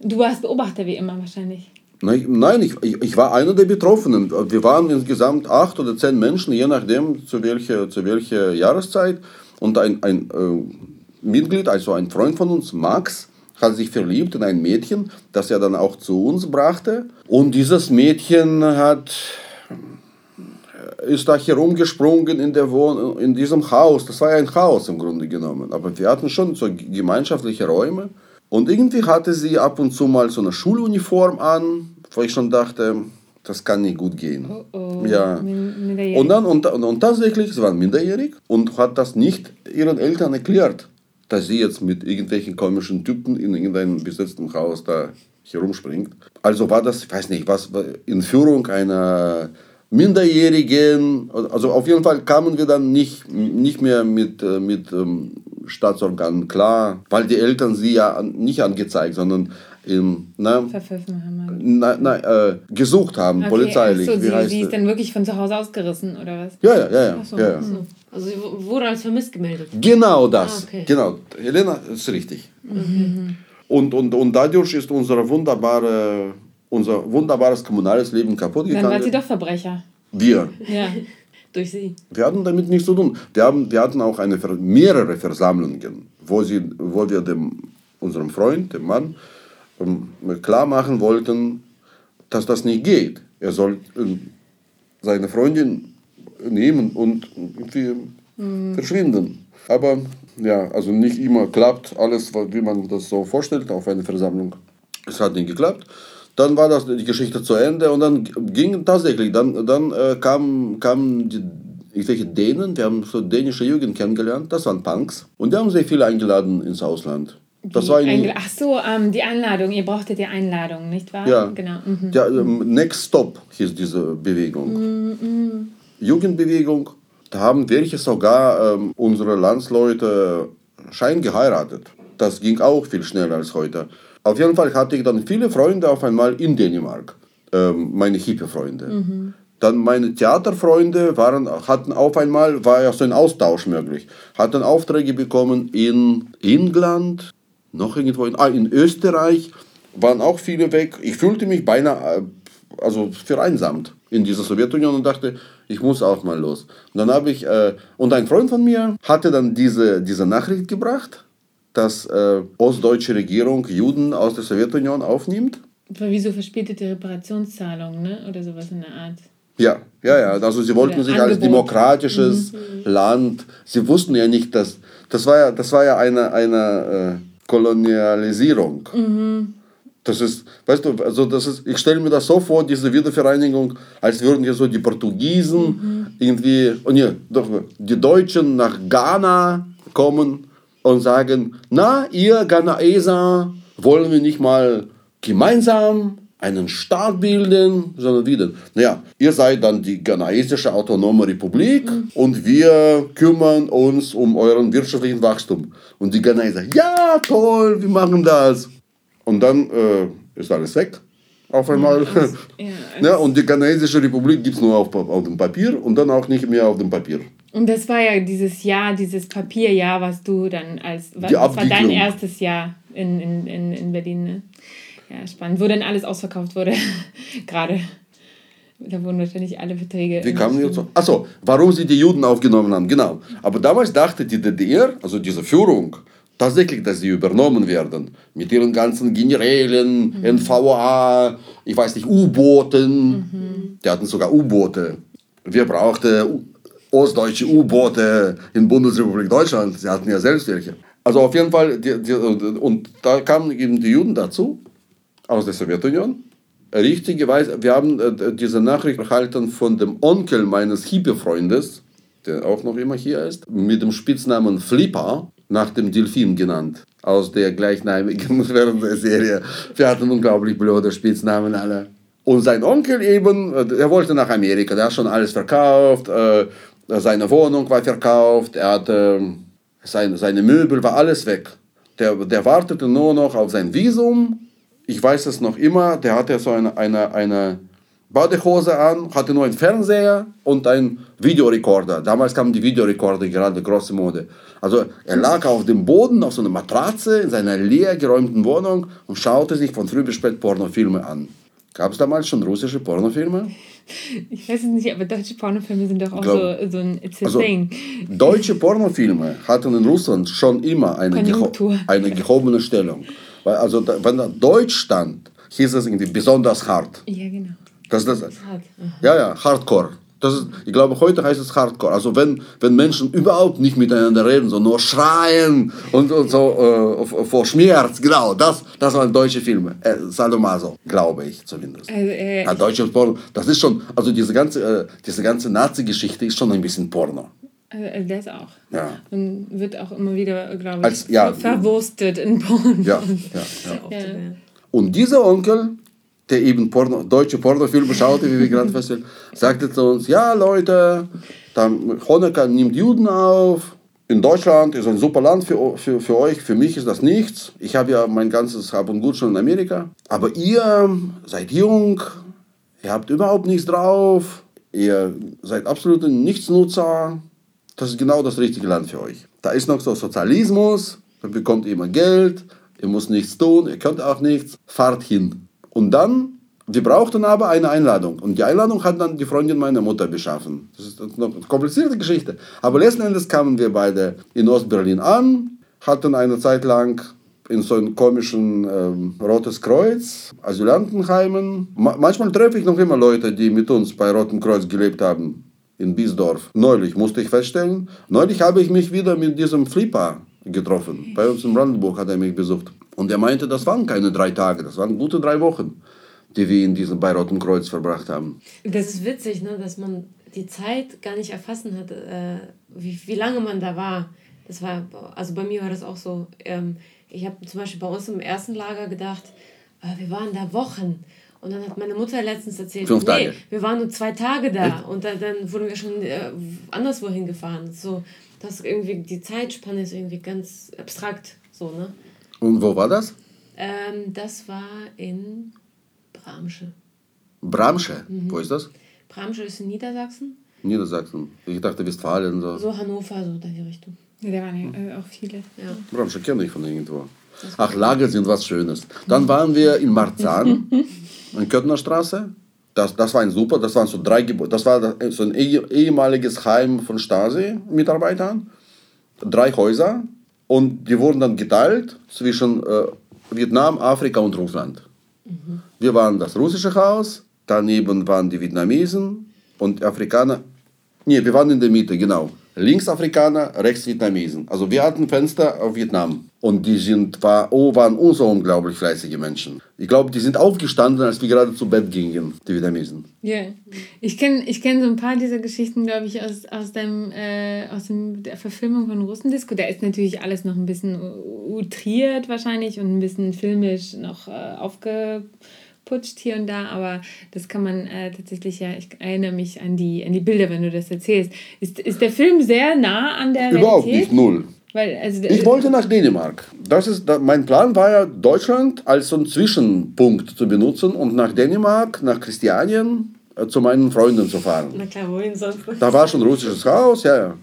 Du warst Beobachter wie immer wahrscheinlich. Nein, nein ich, ich, ich war einer der Betroffenen. Wir waren insgesamt acht oder zehn Menschen, je nachdem zu welcher, zu welcher Jahreszeit. Und ein, ein äh, Mitglied, also ein Freund von uns, Max, hat sich verliebt in ein Mädchen, das er dann auch zu uns brachte. Und dieses Mädchen hat ist da herumgesprungen in, der Wohn in diesem Haus. Das war ja ein Haus im Grunde genommen. Aber wir hatten schon so gemeinschaftliche Räume. Und irgendwie hatte sie ab und zu mal so eine Schuluniform an, wo ich schon dachte, das kann nicht gut gehen. Oh, oh. Ja. Min- minderjährig. Und dann und, und, tatsächlich, sie waren minderjährig und hat das nicht ihren Eltern erklärt, dass sie jetzt mit irgendwelchen komischen Typen in irgendeinem besetzten Haus da herumspringt. Also war das, ich weiß nicht, was in Führung einer Minderjährigen, also auf jeden Fall kamen wir dann nicht, nicht mehr mit, äh, mit ähm, Staatsorganen klar, weil die Eltern sie ja nicht angezeigt, sondern na, Verpfiffen haben wir. na, na, äh, gesucht haben, polizeilich. Ach so, Wie sie, heißt sie ist dann wirklich von zu Hause ausgerissen, oder was? Ja, ja, ja, ja. Ach so. ja, ja. Also sie wurde als vermisst gemeldet. Genau das. Ah, okay. Genau. Helena ist richtig. Und, und, und dadurch ist unsere wunderbare, unser wunderbares kommunales Leben kaputt Dann war sie gegangen. doch Verbrecher. Wir. Ja. Durch sie. Wir hatten damit nichts zu tun. Wir, haben, wir hatten auch eine, mehrere Versammlungen, wo, sie, wo wir dem, unserem Freund, dem Mann, klar machen wollten, dass das nicht geht. Er soll ähm, seine Freundin nehmen und irgendwie verschwinden. Aber ja, also nicht immer klappt alles, wie man das so vorstellt auf einer Versammlung. Es hat nicht geklappt. Dann war das die Geschichte zu Ende und dann ging tatsächlich, dann, dann äh, kamen kam die irgendwelche Dänen, wir haben so dänische Jugend kennengelernt, das waren Punks. Und die haben sehr viele eingeladen ins Ausland. Das Die war Eingel- Ach so, ähm, die Einladung. Ihr brauchtet die Einladung, nicht wahr? ja, Genau. Mhm. ja, ähm, Next Stop hieß diese Bewegung. Jugendbewegung. Da haben welche sogar ähm, unsere Landsleute schein geheiratet. Das ging auch viel schneller als heute. Auf jeden Fall hatte ich dann viele Freunde auf einmal in Dänemark. Ähm, meine Hippie-Freunde. Dann meine Theaterfreunde waren, hatten auf einmal, war ja so ein Austausch möglich, hatten Aufträge bekommen in England, noch irgendwo in, ah, in Österreich, waren auch viele weg. Ich fühlte mich beinahe äh, also vereinsamt in dieser Sowjetunion und dachte, ich muss auch mal los. Und dann habe ich, äh, und ein Freund von mir hatte dann diese, diese Nachricht gebracht, dass äh, ostdeutsche Regierung Juden aus der Sowjetunion aufnimmt. Aber wieso verspätete Reparationszahlung, ne? Oder sowas in der Art. Ja, ja, ja. Also sie wollten Oder sich als Angebot. demokratisches Land. Sie wussten ja nicht, dass das war ja, das war ja eine, eine Kolonialisierung. Das ist, weißt du, also das ist, ich stelle mir das so vor, diese Wiedervereinigung, als würden hier so die Portugiesen irgendwie, oh nee, doch, die Deutschen nach Ghana kommen und sagen, na, ihr Ghanaeser, wollen wir nicht mal gemeinsam einen Staat bilden, sondern wieder, naja, ihr seid dann die ghanaisische autonome Republik und wir kümmern uns um euren wirtschaftlichen Wachstum. Und die Ghanaeser, ja, toll, wir machen das. Und dann äh, ist alles weg, auf einmal. Ja, Ja, und die ghanaisische Republik gibt es nur auf, auf dem Papier und dann auch nicht mehr auf dem Papier. Und das war ja dieses Jahr, dieses Papierjahr, was du dann als. Was, das war dein erstes Jahr in, in, in, in Berlin, ne? Ja, spannend. Wo dann alles ausverkauft wurde. Gerade. Da wurden wahrscheinlich alle Verträge. Wie kamen jetzt so? Achso, warum sie die Juden aufgenommen haben, genau. Aber damals dachte die DDR, also diese Führung, tatsächlich, dass sie übernommen werden. Mit ihren ganzen Generälen, NVA, ich weiß nicht, U-Booten. Die hatten sogar U-Boote. Wir brauchten ostdeutsche U-Boote in Bundesrepublik Deutschland. Sie hatten ja selbst welche. Also auf jeden Fall, die, die, und da kamen eben die Juden dazu, aus der Sowjetunion. Richtigerweise, wir haben äh, diese Nachricht erhalten von dem Onkel meines Hippie-Freundes, der auch noch immer hier ist, mit dem Spitznamen Flipper, nach dem Delfin genannt, aus der gleichnamigen Fernsehserie. Wir hatten unglaublich blöde Spitznamen alle. Und sein Onkel eben, äh, er wollte nach Amerika, der hat schon alles verkauft, äh, seine Wohnung war verkauft, er hatte seine, seine Möbel, war alles weg. Der, der wartete nur noch auf sein Visum. Ich weiß es noch immer, der hatte so eine, eine, eine Badehose an, hatte nur einen Fernseher und einen Videorekorder. Damals kamen die Videorekorder gerade große Mode. Also er lag auf dem Boden, auf so einer Matratze in seiner leer geräumten Wohnung und schaute sich von früh bis spät Pornofilme an. Gab es damals schon russische Pornofilme? Ich weiß es nicht, aber deutsche Pornofilme sind doch auch Glaub- so, so ein It's a Also, thing. deutsche Pornofilme hatten in Russland schon immer eine, geho eine gehobene Stellung. Weil also, wenn da Deutsch stand, hieß es irgendwie besonders hart. Ja, genau. Das, das, Hart. ja, ja, Hardcore. Das ist, ich glaube, heute heißt es Hardcore. Also wenn, wenn Menschen überhaupt nicht miteinander reden, sondern nur schreien und, und so äh, vor Schmerz, genau, das, das waren deutsche Filme. Äh, Sadomaso, glaube ich zumindest. Also, äh, ja, deutsche Porno, das ist schon, also diese ganze, äh, diese ganze Nazi-Geschichte ist schon ein bisschen Porno. Äh, das auch. Ja. Und wird auch immer wieder, glaube ich, Als- ja. ver verwurstet in Porn. Ja, ja, ja. Ja. Und dieser Onkel, der eben Porno, deutsche Pornofilme schaute, wie wir gerade feststellen, sagte zu uns, ja Leute, dann Honecker nimmt Juden auf. In Deutschland ist ein super Land für, für, für euch, für mich ist das nichts. Ich habe ja mein ganzes Hab und Gut schon in Amerika. Aber ihr seid jung, ihr habt überhaupt nichts drauf, ihr seid absolute Nichtsnutzer. Das ist genau das richtige Land für euch. Da ist noch so Sozialismus, da bekommt ihr immer Geld, ihr müsst nichts tun, ihr könnt auch nichts, fahrt hin. Und dann, wir brauchten aber eine Einladung. Und die Einladung hat dann die Freundin meiner Mutter beschaffen. Das ist eine komplizierte Geschichte. Aber letzten Endes kamen wir beide in Ostberlin an, hatten eine Zeit lang in so einem komischen ähm, Rotes Kreuz, Asylantenheimen. Ma manchmal treffe ich noch immer Leute, die mit uns bei Rotem Kreuz gelebt haben, in Biesdorf. Neulich musste ich feststellen, neulich habe ich mich wieder mit diesem Flipper getroffen. Bei uns in Brandenburg hat er mich besucht. Und er meinte, das waren keine drei Tage, das waren gute drei Wochen, die wir in diesem bei Rotem Kreuz verbracht haben. Das ist witzig, ne, dass man die Zeit gar nicht erfassen hat, äh, wie, wie lange man da war. Das war, also bei mir war das auch so. Ähm, ich habe zum Beispiel bei uns im ersten Lager gedacht, äh, wir waren da Wochen. Und dann hat meine Mutter letztens erzählt, Fünf nee, Tage. wir waren nur zwei Tage da. Und dann, dann wurden wir schon äh, anderswo hingefahren. So, das irgendwie, die Zeitspanne ist irgendwie ganz abstrakt. So, ne? Und wo war das? Ähm, das war in Bramsche. Bramsche. Wo ist das? Bramsche ist in Niedersachsen. Niedersachsen. Ich dachte Westfalen. So. So Hannover, so da die Richtung. Ja, da waren ja äh, auch viele. Ja. Bramsche kenne ich von irgendwo. Ach, Lager sind was Schönes. Dann waren wir in Marzahn, in Köttner Straße. Das, das war ein super, das waren so drei Gebäude. Das war so ein eh- ehemaliges Heim von Stasi-Mitarbeitern. Drei Häuser. Und die wurden dann geteilt zwischen äh, Vietnam, Afrika und Russland. Wir waren das russische Haus, daneben waren die Vietnamesen und Afrikaner. Nee, wir waren in der Mitte, genau. Links Afrikaner, rechts Vietnamesen. Also wir hatten Fenster auf Vietnam. Und die sind, war, oh, waren uns so unglaublich fleißige Menschen. Ich glaube, die sind aufgestanden, als wir gerade zu Bett gingen, die Vietnamesen. Ja, ich kenne ich kenn so ein paar dieser Geschichten, glaube ich, aus, aus, dem, äh, aus dem, der Verfilmung von Russendisco. Da ist natürlich alles noch ein bisschen utriert wahrscheinlich und ein bisschen filmisch noch äh, aufgeputscht hier und da, aber das kann man äh, tatsächlich, ja, ich erinnere mich an die, an die Bilder, wenn du das erzählst. Ist, ist der Film sehr nah an der Überhaupt Realität? nicht, null. Weil, also, Ich wollte nach Dänemark. Das ist, da- mein Plan war ja, Deutschland als so einen Zwischenpunkt zu benutzen und nach Dänemark, nach Christianien, äh, zu meinen Freunden zu fahren. Na klar, wohin sonst? Da war schon ein russisches Haus, ja, ja.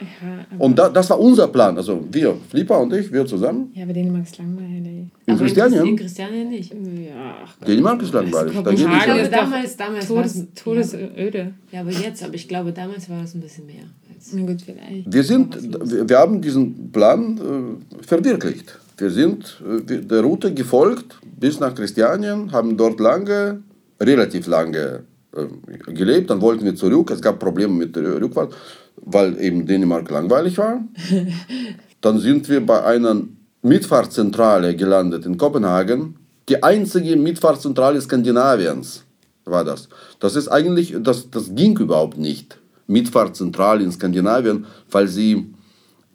Ja, Und da, das war unser Plan. Also wir, Flipper und ich, wir zusammen. ja, aber Dänemark ist langweilig. In Aber In Christianien? Christianien nicht. Ja, Dänemark ist langweilig. Da Ich glaube, damals, damals war Todes, es. Todesöde. Ja, aber jetzt, aber ich glaube, damals war das ein bisschen mehr. Na gut, vielleicht. Wir, sind, wir, haben diesen Plan äh, verwirklicht. Wir sind äh, der Route gefolgt bis nach Christianien, haben dort lange, relativ lange äh, gelebt. Dann wollten wir zurück. Es gab Probleme mit der Rückfahrt, weil eben Dänemark langweilig war. Dann sind wir bei einer Mitfahrzentrale gelandet in Kopenhagen. Die einzige Mitfahrzentrale Skandinaviens war das. Das ist eigentlich, das, das ging überhaupt nicht. Mitfahrzentrale in Skandinavien, weil sie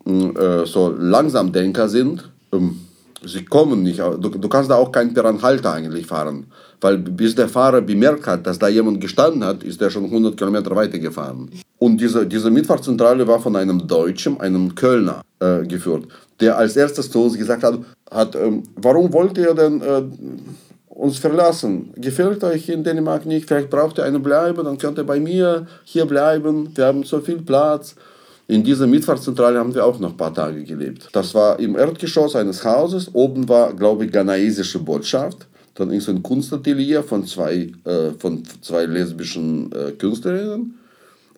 mh, äh, so Langsamdenker sind. Ähm, sie kommen nicht, du, du kannst da auch keinen per Anhalter eigentlich fahren. Weil bis der Fahrer bemerkt hat, dass da jemand gestanden hat, ist er schon 100 Kilometer weitergefahren. Und diese, diese Mitfahrzentrale war von einem Deutschen, einem Kölner, äh, geführt, der als erstes zu uns gesagt hat, hat ähm, warum wollt ihr denn äh, uns verlassen? Gefällt euch in Dänemark nicht? Vielleicht braucht ihr eine Bleibe, dann könnt ihr bei mir hier bleiben. Wir haben so viel Platz. In dieser Mitfahrzentrale haben wir auch noch ein paar Tage gelebt. Das war im Erdgeschoss eines Hauses. Oben war, glaube ich, ghanaisische Botschaft. Dann ist ein Kunstatelier von zwei, äh, von zwei lesbischen äh, Künstlerinnen.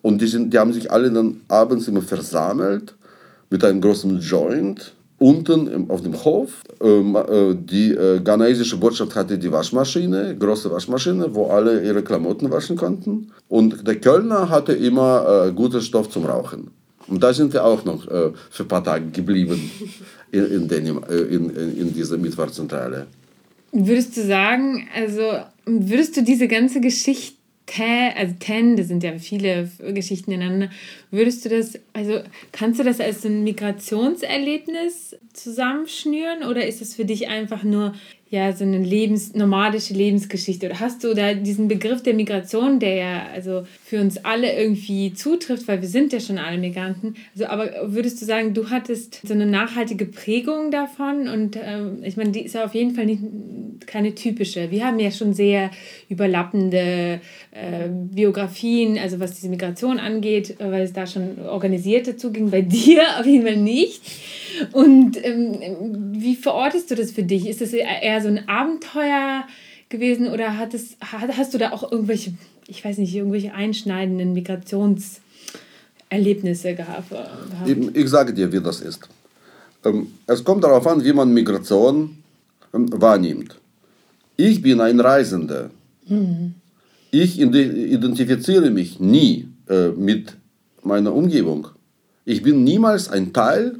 Und die, sind, die haben sich alle dann abends immer versammelt mit einem großen Joint unten auf dem Hof. Ähm, äh, die äh, ghanaisische Botschaft hatte die Waschmaschine, große Waschmaschine, wo alle ihre Klamotten waschen konnten. Und der Kölner hatte immer äh, guten Stoff zum Rauchen. Und da sind wir auch noch äh, für ein paar Tage geblieben in, in, Denim, äh, in, in, dieser Mietwarenzentrale. Würdest du sagen, also würdest du diese ganze Geschichte, also Ten, das sind ja viele Geschichten ineinander, würdest du das, also kannst du das als ein Migrationserlebnis zusammenschnüren oder ist es für dich einfach nur ja so eine lebens nomadische Lebensgeschichte oder hast du da diesen Begriff der Migration, der ja also für uns alle irgendwie zutrifft, weil wir sind ja schon alle Migranten. Also aber würdest du sagen, du hattest so eine nachhaltige Prägung davon und ähm, ich meine, die ist ja auf jeden Fall nicht keine typische. Wir haben ja schon sehr überlappende äh, Biografien, also was diese Migration angeht, weil es da schon organisiert dazu ging. Bei dir auf jeden Fall nicht. Und ähm, wie verortest du das für dich? Ist das eher so ein Abenteuer gewesen oder hat es, hast du da auch irgendwelche, ich weiß nicht, irgendwelche einschneidenden Migrationserlebnisse gehabt? Ich sage dir, wie das ist. Ähm, es kommt darauf an, wie man Migration ähm, wahrnimmt. Ich bin ein Reisender. Mhm. Ich identifiziere mich nie äh, mit meiner Umgebung. Ich bin niemals ein Teil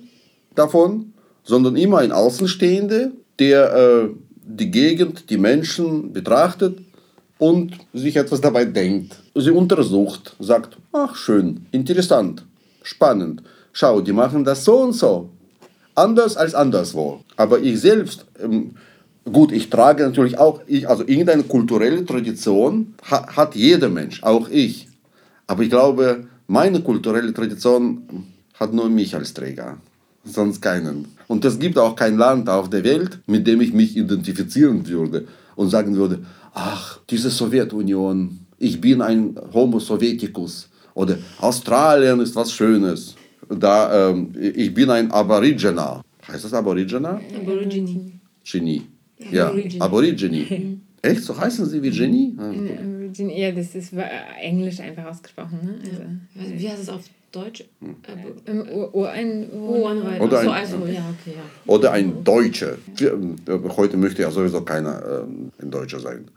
davon, sondern immer ein Außenstehender, der äh, die Gegend, die Menschen betrachtet und sich etwas dabei denkt. Sie untersucht, sagt, ach schön, interessant, spannend. Schau, die machen das so und so. Anders als anderswo. Aber ich selbst, ähm, gut, ich trage natürlich auch, ich, also irgendeine kulturelle Tradition ha, hat jeder Mensch, auch ich. Aber ich glaube, meine kulturelle Tradition hat nur mich als Träger sonst keinen. Und es gibt auch kein Land auf der Welt, mit dem ich mich identifizieren würde und sagen würde, ach, diese Sowjetunion, ich bin ein Homo Sovieticus oder Australien ist was Schönes. Da, ähm, ich bin ein Aboriginer. Heißt das Aboriginer? Aborigine. Genie. Ja, Aborigine. Echt? So heißen sie wie Genie? Ah, ja, das ist Englisch einfach ausgesprochen. Ne? Also, wie heißt es auf Deutsch? Ähm, oder ein, oder ein, also, ja, okay, ja. oder ein Deutscher. Heute möchte ja sowieso keiner ähm, ein Deutscher sein.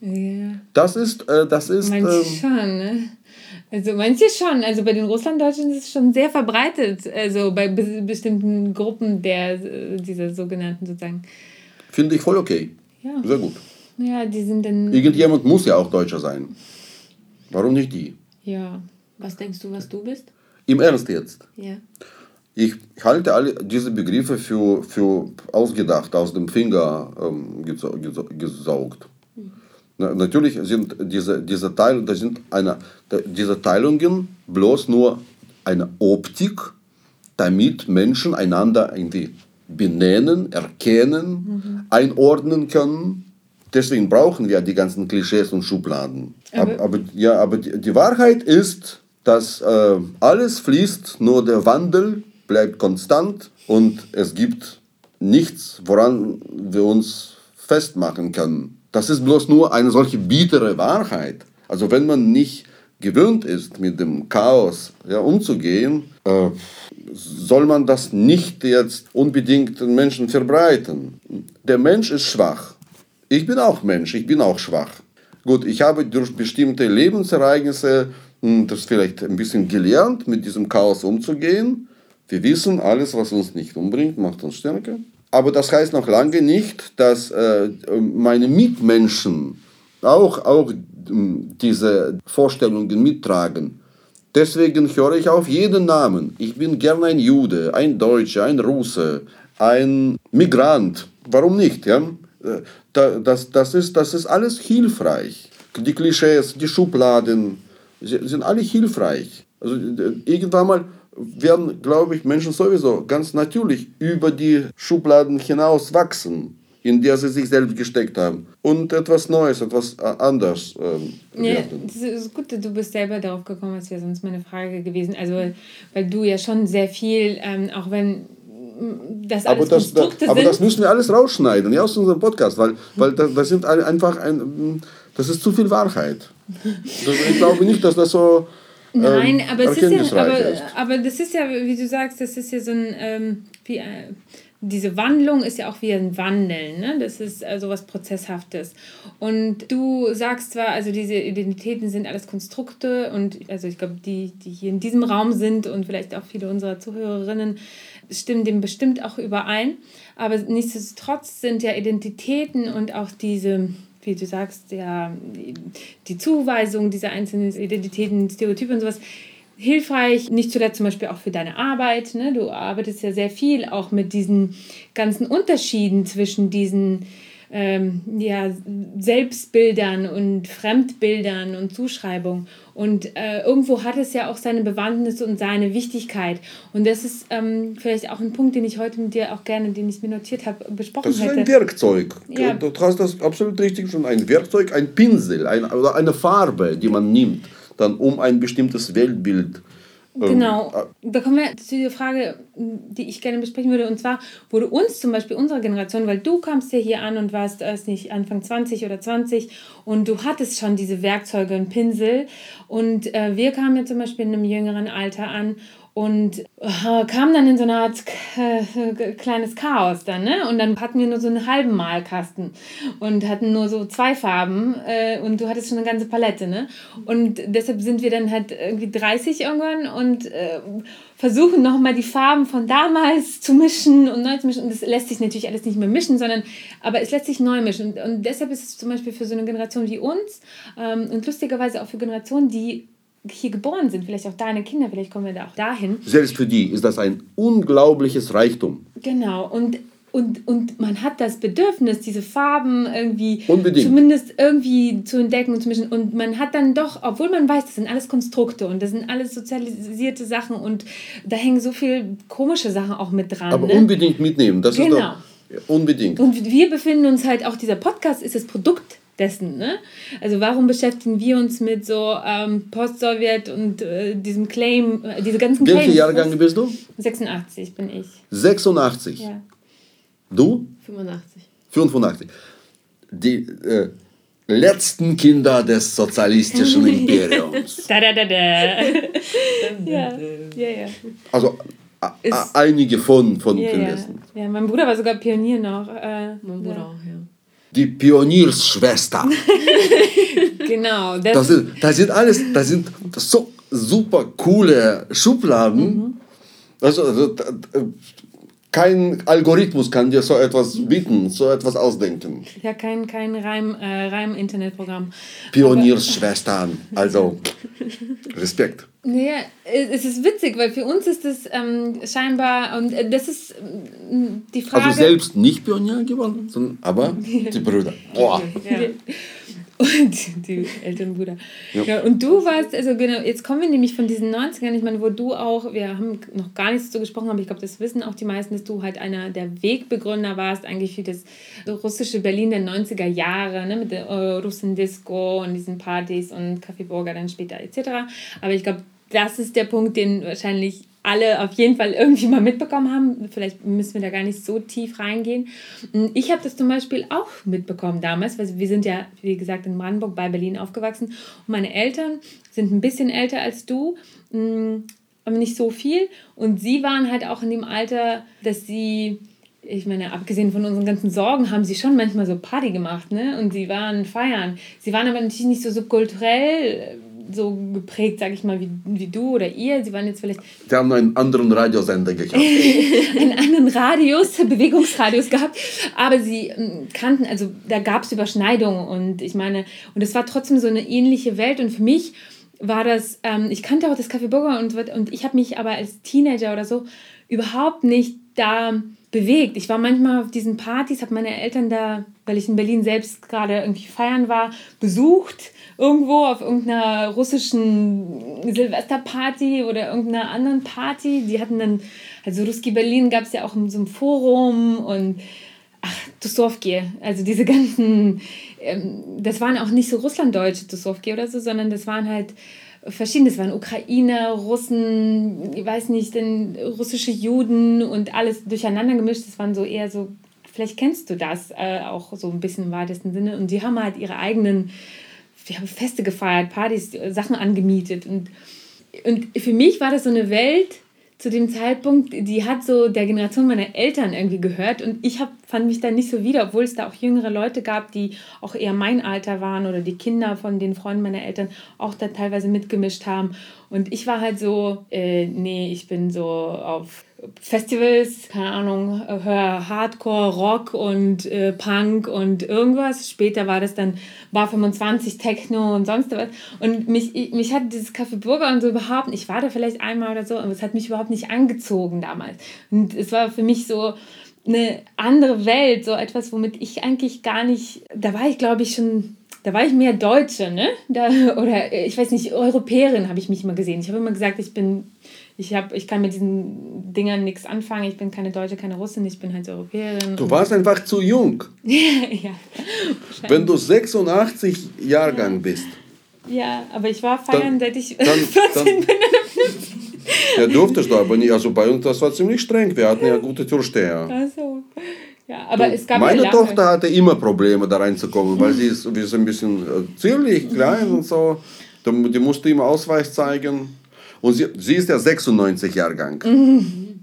Ja. Das ist, äh, das ist. Manche ähm, schon, ne? Also manche schon. Also bei den Russlanddeutschen ist es schon sehr verbreitet. Also bei be bestimmten Gruppen der äh, dieser sogenannten sozusagen. Finde ich voll okay. Ja. Sehr gut. Ja, die sind dann. Irgendjemand muss ja auch Deutscher sein. Warum nicht die? Ja. Was denkst du, was du bist? Im Ernst jetzt? Ja. Ich halte alle diese Begriffe für, für ausgedacht, aus dem Finger ähm, gesaugt. Mhm. Na, natürlich sind diese, diese, Teil, das sind eine, diese Teilungen bloß nur eine Optik, damit Menschen einander irgendwie benennen, erkennen, mhm. einordnen können. Deswegen brauchen wir die ganzen Klischees und Schubladen. Aber, aber, ja, aber die, die Wahrheit ist, dass äh, alles fließt, nur der Wandel bleibt konstant und es gibt nichts, woran wir uns festmachen können. Das ist bloß nur eine solche bittere Wahrheit. Also wenn man nicht gewöhnt ist, mit dem Chaos ja, umzugehen, äh, soll man das nicht jetzt unbedingt den Menschen verbreiten. Der Mensch ist schwach. Ich bin auch Mensch, ich bin auch schwach. Gut, ich habe durch bestimmte Lebensereignisse das vielleicht ein bisschen gelernt, mit diesem Chaos umzugehen. Wir wissen, alles, was uns nicht umbringt, macht uns stärker. Aber das heißt noch lange nicht, dass äh, meine Mitmenschen auch, auch diese Vorstellungen mittragen. Deswegen höre ich auf jeden Namen. Ich bin gern ein Jude, ein Deutscher, ein Russe, ein Migrant. Warum nicht? Ja? Äh, das, das, ist, das ist alles hilfreich. Die Klischees, die Schubladen, sind alle hilfreich. Also irgendwann mal werden, glaube ich, Menschen sowieso ganz natürlich über die Schubladen hinaus wachsen, in der sie sich selbst gesteckt haben. Und etwas Neues, etwas äh, anderes ähm, ja, Das ist gut, du bist selber darauf gekommen, das wäre sonst meine Frage gewesen. Also, weil du ja schon sehr viel, ähm, auch wenn das alles aber das, da, aber das müssen wir alles rausschneiden, ja, aus unserem Podcast, weil, weil das, das sind einfach ein, das ist zu viel Wahrheit. Ich glaube nicht, dass das so Nein, ähm, aber es ist ja, aber, ist. aber das ist ja, wie du sagst, das ist ja so ein, ähm, wie, äh, diese Wandlung ist ja auch wie ein Wandeln, ne? Das ist also was Prozesshaftes. Und du sagst zwar, also diese Identitäten sind alles Konstrukte und also ich glaube, die, die hier in diesem Raum sind und vielleicht auch viele unserer Zuhörerinnen stimmen dem bestimmt auch überein. Aber nichtsdestotrotz sind ja Identitäten und auch diese, wie du sagst, ja, die, Zuweisung dieser einzelnen Identitäten, Stereotype und sowas, hilfreich, nicht zuletzt zum Beispiel auch für deine Arbeit. Ne? Du arbeitest ja sehr viel auch mit diesen ganzen Unterschieden zwischen diesen ähm, ja, Selbstbildern und Fremdbildern und Zuschreibungen. Und äh, irgendwo hat es ja auch seine Bewandtnis und seine Wichtigkeit. Und das ist ähm, vielleicht auch ein Punkt, den ich heute mit dir auch gerne, den ich mir notiert habe, besprochen Das ist hätte. ein Werkzeug. Ja. Du hast das absolut richtig schon. Ein Werkzeug, ein Pinsel ein, oder eine Farbe, die man nimmt, dann um ein bestimmtes Weltbild. Ähm, Genau. Da kommen wir zu der Frage, die ich gerne besprechen würde. Und zwar wurde uns zum Beispiel unserer Generation, weil du kamst ja hier an und warst erst nicht Anfang 20 oder 20 und du hattest schon diese Werkzeuge und Pinsel. Und äh, wir kamen ja zum Beispiel in einem jüngeren Alter an und äh, kamen dann in so eine Art äh, kleines Chaos dann, ne? Und dann hatten wir nur so einen halben Malkasten und hatten nur so zwei Farben äh, und du hattest schon eine ganze Palette, ne? Und deshalb sind wir dann halt irgendwie 30 irgendwann und äh, versuchen nochmal die Farben von damals zu mischen und neu zu mischen. Und das lässt sich natürlich alles nicht mehr mischen, sondern aber es lässt sich neu mischen. Und, und deshalb ist es zum Beispiel für so eine Generation wie uns ähm, und lustigerweise auch für Generationen, die hier geboren sind, vielleicht auch deine Kinder, vielleicht kommen wir da auch dahin. Selbst für die ist das ein unglaubliches Reichtum. Genau, und, und, und man hat das Bedürfnis, diese Farben irgendwie Unbedingt. zumindest irgendwie zu entdecken und zu mischen. Und man hat dann doch, obwohl man weiß, das sind alles Konstrukte und das sind alles sozialisierte Sachen und da hängen so viele komische Sachen auch mit dran. Aber ne? unbedingt mitnehmen. Das Genau. ist doch ja, unbedingt. Und wir befinden uns halt, auch dieser Podcast ist das Produkt dessen. Ne? Also warum beschäftigen wir uns mit so ähm, Post-Sowjet und äh, diesem Claim, äh, diese ganzen Welche Claims? Jahrgang bist du? 86 bin ich. 86. Ja. Du? 85. 85. Die äh, letzten Kinder des sozialistischen Imperiums. Da, da, da, da. ja, ja, ja. Also Ist- einige von, von Ja, den ja. letzten. ja, mein Bruder war sogar Pionier noch. Äh, Mein Bruder ja. auch, ja. Die Pionierschwester. Genau. Das, Das sind, das sind alles, das sind so super coole Schubladen. Mhm. Also, also kein Algorithmus kann dir so etwas bieten, so etwas ausdenken. ja, kein, kein Reim, äh, Reim-Internetprogramm. Pionierschwestern, also Respekt. Naja, es ist witzig, weil für uns ist es ähm, scheinbar, und äh, das ist ähm, die Frage. Also selbst nicht Pionier geworden, sondern, aber die Brüder. Boah. Ja. Und die älteren Brüder. Ja. und du warst, also genau, jetzt kommen wir nämlich von diesen 90ern, ich meine, wo du auch, wir haben noch gar nichts so gesprochen, aber ich glaube, das wissen auch die meisten, dass du halt einer der Wegbegründer warst, eigentlich für das russische Berlin der 90er Jahre, ne, mit der äh, Russen-Disco und diesen Partys und Kaffeeburger dann später etc. Aber ich glaube, das ist der Punkt, den wahrscheinlich alle auf jeden Fall irgendwie mal mitbekommen haben. Vielleicht müssen wir da gar nicht so tief reingehen. Ich habe das zum Beispiel auch mitbekommen damals, weil wir sind ja, wie gesagt, in Brandenburg bei Berlin aufgewachsen. Und meine Eltern sind ein bisschen älter als du, mh, aber nicht so viel. Und sie waren halt auch in dem Alter, dass sie ich meine, abgesehen von unseren ganzen Sorgen, haben sie schon manchmal so Party gemacht, ne? Und sie waren feiern. Sie waren aber natürlich nicht so subkulturell so geprägt, sag ich mal, wie, wie du oder ihr. Sie waren jetzt vielleicht Die haben einen anderen Radiosender gehabt. in anderen Radius, Bewegungsradius gehabt, aber sie ähm, kannten, also da gab es Überschneidungen und ich meine, und es war trotzdem so eine ähnliche Welt und für mich war das, ähm, ich kannte auch das Café Burger und, und ich habe mich aber als Teenager oder so überhaupt nicht da bewegt. Ich war manchmal auf diesen Partys, habe meine Eltern da, weil ich in Berlin selbst gerade irgendwie feiern war, besucht irgendwo auf irgendeiner russischen Silvesterparty oder irgendeiner anderen Party. Die hatten dann, also Ruski Berlin gab es ja auch in so einem Forum und ach, Tussowki, also diese ganzen, ähm, das waren auch nicht so russlanddeutsche Tussowki oder so, sondern das waren halt verschiedene, das waren Ukrainer, Russen, ich weiß nicht, denn russische Juden und alles durcheinander gemischt. Das waren so eher so, vielleicht kennst du das äh, auch so ein bisschen im weitesten Sinne. Und die haben halt ihre eigenen, wir haben Feste gefeiert, Partys, Sachen angemietet und und für mich war das so eine Welt zu dem Zeitpunkt, die hat so der Generation meiner Eltern irgendwie gehört und ich hab, fand mich da nicht so wieder, obwohl es da auch jüngere Leute gab, die auch eher mein Alter waren oder die Kinder von den Freunden meiner Eltern auch da teilweise mitgemischt haben. Und ich war halt so, äh, nee, ich bin so auf Festivals, keine Ahnung, höre Hardcore, Rock und äh, Punk und irgendwas. Später war das dann Bar 25, Techno und sonst was. Und mich, mich hat dieses Café Burger und so überhaupt, ich war da vielleicht einmal oder so, aber es hat mich überhaupt nicht angezogen damals. Und es war für mich so eine andere Welt, so etwas, womit ich eigentlich gar nicht, da war ich glaube ich schon da war ich mehr Deutsche, ne? Da, oder ich weiß nicht, Europäerin habe ich mich immer gesehen. Ich habe immer gesagt, ich bin ich, hab, ich kann mit diesen Dingern nichts anfangen. Ich bin keine Deutsche, keine Russin, ich bin halt Europäerin. Du warst einfach zu jung. ja. Wenn du 86 Jahrgang ja. bist. Ja, aber ich war feiern, dann, seit ich dann, 14 dann, bin. ja, durftest du aber nicht. Also bei uns, das war ziemlich streng. Wir hatten ja gute Türsteher. Ach so. Ja, aber es gab Meine ja Tochter hatte immer Probleme, da reinzukommen, weil sie ist, ist ein bisschen äh, zierlich, klein und so. Die musste immer Ausweis zeigen. Und sie, sie ist ja 96 Jahrgang. Mhm.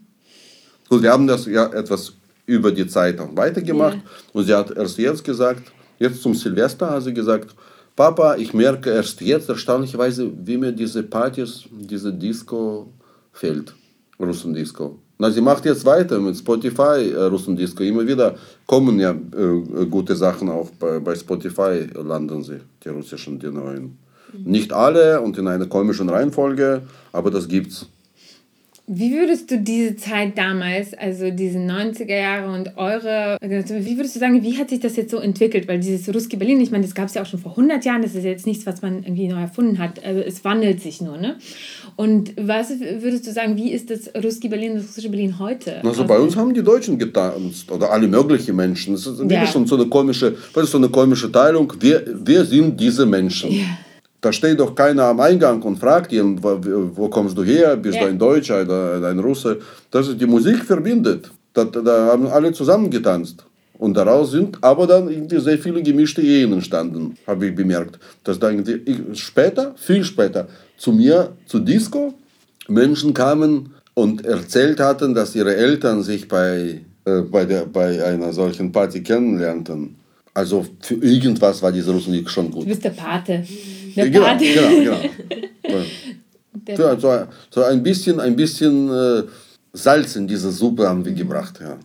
Und wir haben das ja etwas über die Zeit auch weitergemacht. Ja. Und sie hat erst jetzt gesagt, jetzt zum Silvester hat sie gesagt, Papa, ich merke erst jetzt erstaunlicherweise, wie mir diese Partys, diese Disco fehlt. Russendisco. Na, sie macht jetzt weiter mit Spotify äh, Russendisco. Immer wieder kommen ja äh, gute Sachen auch bei, bei Spotify landen sie, die russischen, die neuen. Nicht alle und in einer komischen Reihenfolge, aber das gibt's. Wie würdest du diese Zeit damals, also diese 90er Jahre und eure, wie würdest du sagen, wie hat sich das jetzt so entwickelt? Weil dieses Ruski Berlin, ich meine, das gab es ja auch schon vor 100 Jahren, das ist jetzt nichts, was man irgendwie neu erfunden hat, also es wandelt sich nur, ne? Und was würdest du sagen, wie ist das Ruski Berlin, das russische Berlin heute? Also bei uns haben die Deutschen getanzt oder alle möglichen Menschen. Das ist ja. schon so eine komische, ist so eine komische Teilung. Wir, wir sind diese Menschen. Ja. Da steht doch keiner am Eingang und fragt ihn, wo, wo kommst du her, bist ja. du ein Deutscher oder ein Russe. Das ist die Musik verbindet. Da, da haben alle zusammen getanzt. Und daraus sind aber dann irgendwie sehr viele gemischte Ehen entstanden, habe ich bemerkt. Dass dann später, viel später, zu mir, zu Disco, Menschen kamen und erzählt hatten, dass ihre Eltern sich bei, äh, bei, der, bei einer solchen Party kennenlernten. Also für irgendwas war diese Musik schon gut. Du bist der Pate. Der genau, genau, genau. Ja, so, so ein bisschen, ein bisschen äh, Salz in diese Suppe haben wir gebracht, ja.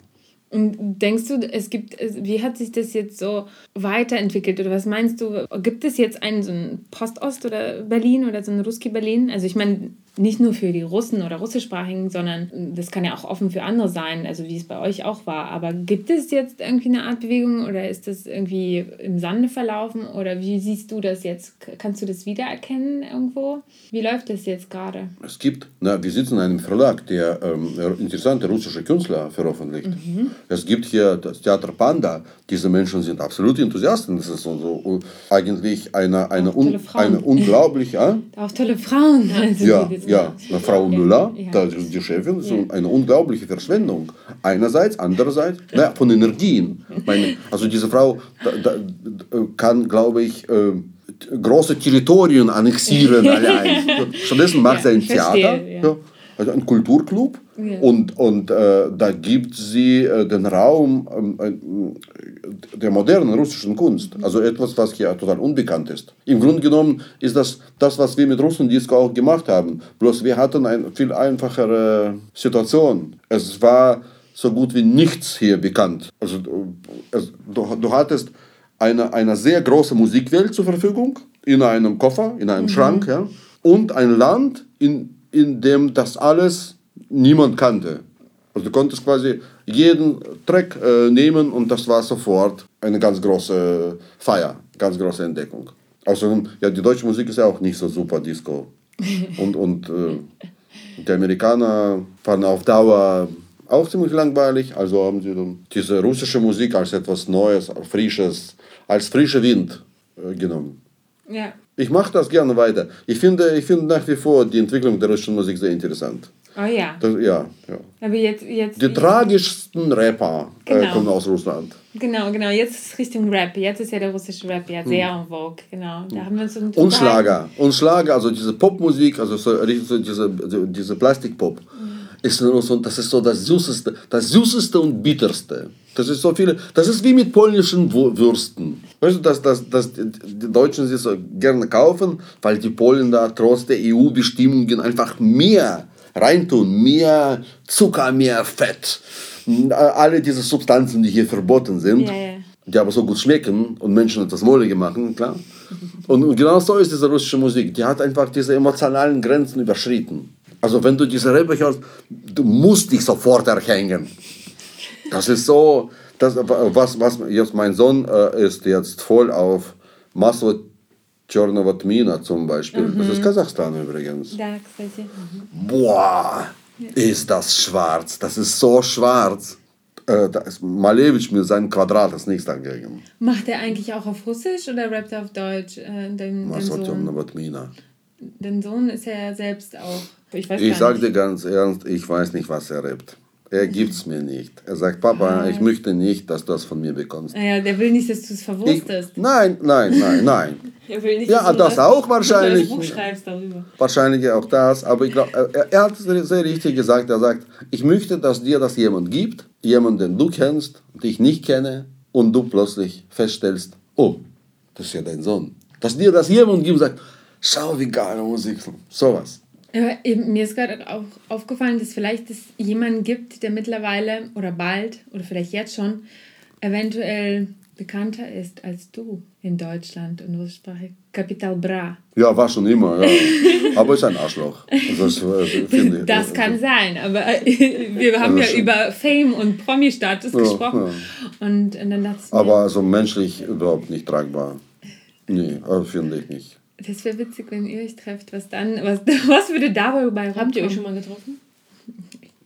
Und denkst du, es gibt, wie hat sich das jetzt so weiterentwickelt oder was meinst du, gibt es jetzt einen so ein Postost oder Berlin oder so ein Ruski Berlin? Also ich meine, nicht nur für die Russen oder russischsprachigen, sondern das kann ja auch offen für andere sein, also wie es bei euch auch war. Aber gibt es jetzt irgendwie eine Art Bewegung oder ist das irgendwie im Sande verlaufen oder wie siehst du das jetzt? Kannst du das wiedererkennen irgendwo? Wie läuft das jetzt gerade? Es gibt, na, wir sitzen in einem Verlag, der ähm, interessante russische Künstler veröffentlicht. Mhm. Es gibt hier das Theater Panda. Diese Menschen sind absolut Enthusiasten. Das ist so, so eigentlich eine, eine, un, eine unglaubliche. Ja? Auch tolle Frauen. Also ja, ja. Frau Müller, ja. ist die Chefin, ist eine unglaubliche Verschwendung. Einerseits, andererseits, na, von Energien. Meine, also diese Frau da, da, kann, glaube ich, äh, große Territorien annexieren allein. Stattdessen macht sie ein Theater, also ein Kulturclub ja. Und, und äh, da gibt sie äh, den Raum äh, der modernen russischen Kunst. Also etwas, was hier total unbekannt ist. Im Grunde genommen ist das das, was wir mit Russendisco auch gemacht haben. Bloß wir hatten eine viel einfachere Situation. Es war so gut wie nichts hier bekannt. Also es, du, du hattest eine, eine sehr große Musikwelt zur Verfügung in einem Koffer, in einem mhm. Schrank, ja, und ein Land, in, in dem das alles niemand kannte. Also du konntest quasi jeden Track äh, nehmen und das war sofort eine ganz große Feier, ganz große Entdeckung. Außerdem, ja, die deutsche Musik ist ja auch nicht so super Disco. Und, und äh, die Amerikaner fanden auf Dauer auch ziemlich langweilig, also haben sie dann diese russische Musik als etwas Neues, Frisches, als frischer Wind äh, genommen. Ja. Ich mache das gerne weiter. Ich finde, ich finde nach wie vor die Entwicklung der russischen Musik sehr interessant. Oh ja. Das, ja, ja. Aber jetzt, jetzt Die tragischsten Rapper äh, Genau. kommen aus Russland. genau, genau, jetzt ist es Richtung Rap. Jetzt ist ja der russische Rap ja sehr en vogue. Genau. Da haben wir uns Hm. Und Schlager. Und Schlager, also diese Popmusik, also so, richtig so diese, diese Plastikpop, ist nur so, das ist so das Süßeste, das Süßeste und Bitterste. Das ist so viele, das ist wie mit polnischen Würsten. Weißt du, dass, dass, dass die Deutschen sie so gerne kaufen, weil die Polen da trotz der EU-Bestimmungen einfach mehr reintun, mehr Zucker, mehr Fett. Alle diese Substanzen, die hier verboten sind Ja, ja. die aber so gut schmecken und Menschen etwas Mollige machen, klar. Und genau so ist diese russische Musik. Die hat einfach diese emotionalen Grenzen überschritten. Also wenn du diese Rapper hörst, du musst dich sofort erhängen. Das ist so, das, was, was jetzt mein Sohn äh, ist jetzt voll auf Maslo Черного Tmina zum Beispiel. Das ist Kasachstan übrigens. Da, kстати. Boah, ist das schwarz. Das ist so schwarz. Äh, da ist Malevich mit seinem Quadrat ist nichts dagegen. Macht er eigentlich auch auf Russisch oder rappt er auf Deutsch? Äh, dein, dein, Maslo Sohn? Черного Tmina. dein Sohn ist ja selbst auch. ich Ich sage dir ganz ernst, ich weiß nicht, was er rappt. Er gibt es mir nicht. Er sagt, Papa, ich möchte nicht, dass du das von mir bekommst. Naja, der will nicht, dass du es verwurstest. nein, nein, nein, nein. Er will nicht, Ja, dass du das auch dass du wahrscheinlich. das Buch schreibst darüber. Wahrscheinlich auch das, aber ich glaube, er, er hat es sehr richtig gesagt. Er sagt, ich möchte, dass dir das jemand gibt, jemand, den du kennst, den ich nicht kenne, und du plötzlich feststellst, oh, das ist ja dein Sohn. Dass dir das jemand gibt und sagt, schau, wie geile Musik, sowas. Eben, mir ist gerade auch aufgefallen, dass vielleicht es jemanden gibt, der mittlerweile oder bald oder vielleicht jetzt schon eventuell bekannter ist als du in Deutschland und russischsprachig. Capital Bra. Ja, war schon immer, ja. Aber ist ein Arschloch. Das, äh, finde ich. Das kann sein, aber äh, wir haben ja Also- über Fame und Promi-Status Ja, gesprochen. Und, und dann dachte ich Aber also menschlich überhaupt nicht tragbar. Nee, also finde ich nicht. Das wäre witzig, wenn ihr euch trefft. Was dann, was, was würde dabei bei Habt ihr euch schon rumkommen? mal getroffen?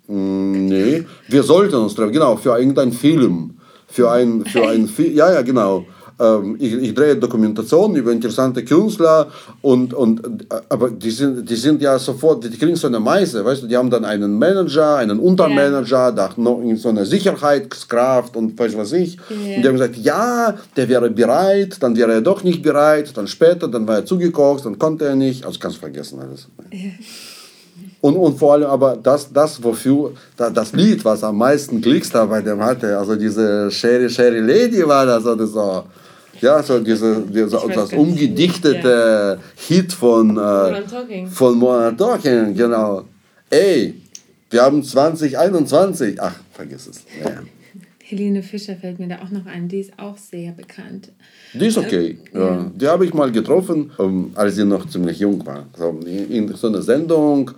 Mm, Nee, wir sollten uns treffen, genau, für irgendeinen Film. Für ein, für ein Film, ja, ja, genau. Ähm, ich, ich drehe Dokumentationen über interessante Künstler und, und äh, aber die sind, die sind ja sofort, die kriegen so eine Meise, weißt du, die haben dann einen Manager, einen Untermanager, da noch irgend so eine Sicherheitskraft und weiß was ich. Und die haben gesagt, ja, der wäre bereit, dann wäre er doch nicht bereit, dann später, dann war er zugekocht, dann konnte er nicht, also kannst du vergessen alles. Und, und vor allem aber das, das wofür, da- das Lied, was am meisten Klicks da bei dem hatte, also diese Sherry Sherry Lady war das, oder so, ja, so diese, diese das umgedichtete Hit von, äh, von Modern Talking, genau. Ey, wir haben 2021, ach, vergiss es. Ja. Helene Fischer fällt mir da auch noch ein. Die ist auch sehr bekannt. Die ist okay. Ja. Die habe ich mal getroffen, ähm, als sie noch ziemlich jung war. So, in, so einer Sendung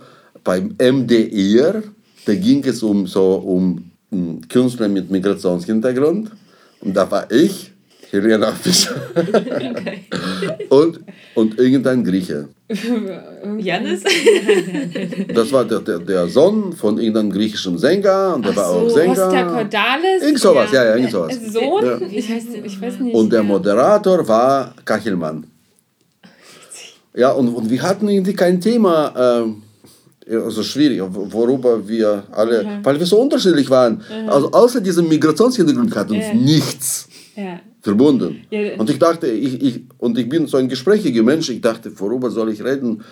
beim MDR, da ging es um so um, um Künstler mit Migrationshintergrund. Und da war ich, Helena Fischer und, und irgendein Grieche. Janis? Das war der, der, der Sohn von irgendeinem griechischen Sänger und der war auch Sänger. Costa Cordalis. Irgend sowas, ja, ja, irgend sowas. Äh, Sohn? Ja. Wie heißt Ich weiß nicht. Und der. Moderator war Kachelmann. Ja, und, und wir hatten irgendwie kein Thema, ja, also schwierig, worüber wir alle, weil wir so unterschiedlich waren. Also außer diesem Migrationshintergrund hat uns Ja. nichts Ja. Verbunden. Ja. Und ich dachte, ich, ich, und ich bin so ein gesprächiger Mensch, ich dachte, worüber soll ich reden?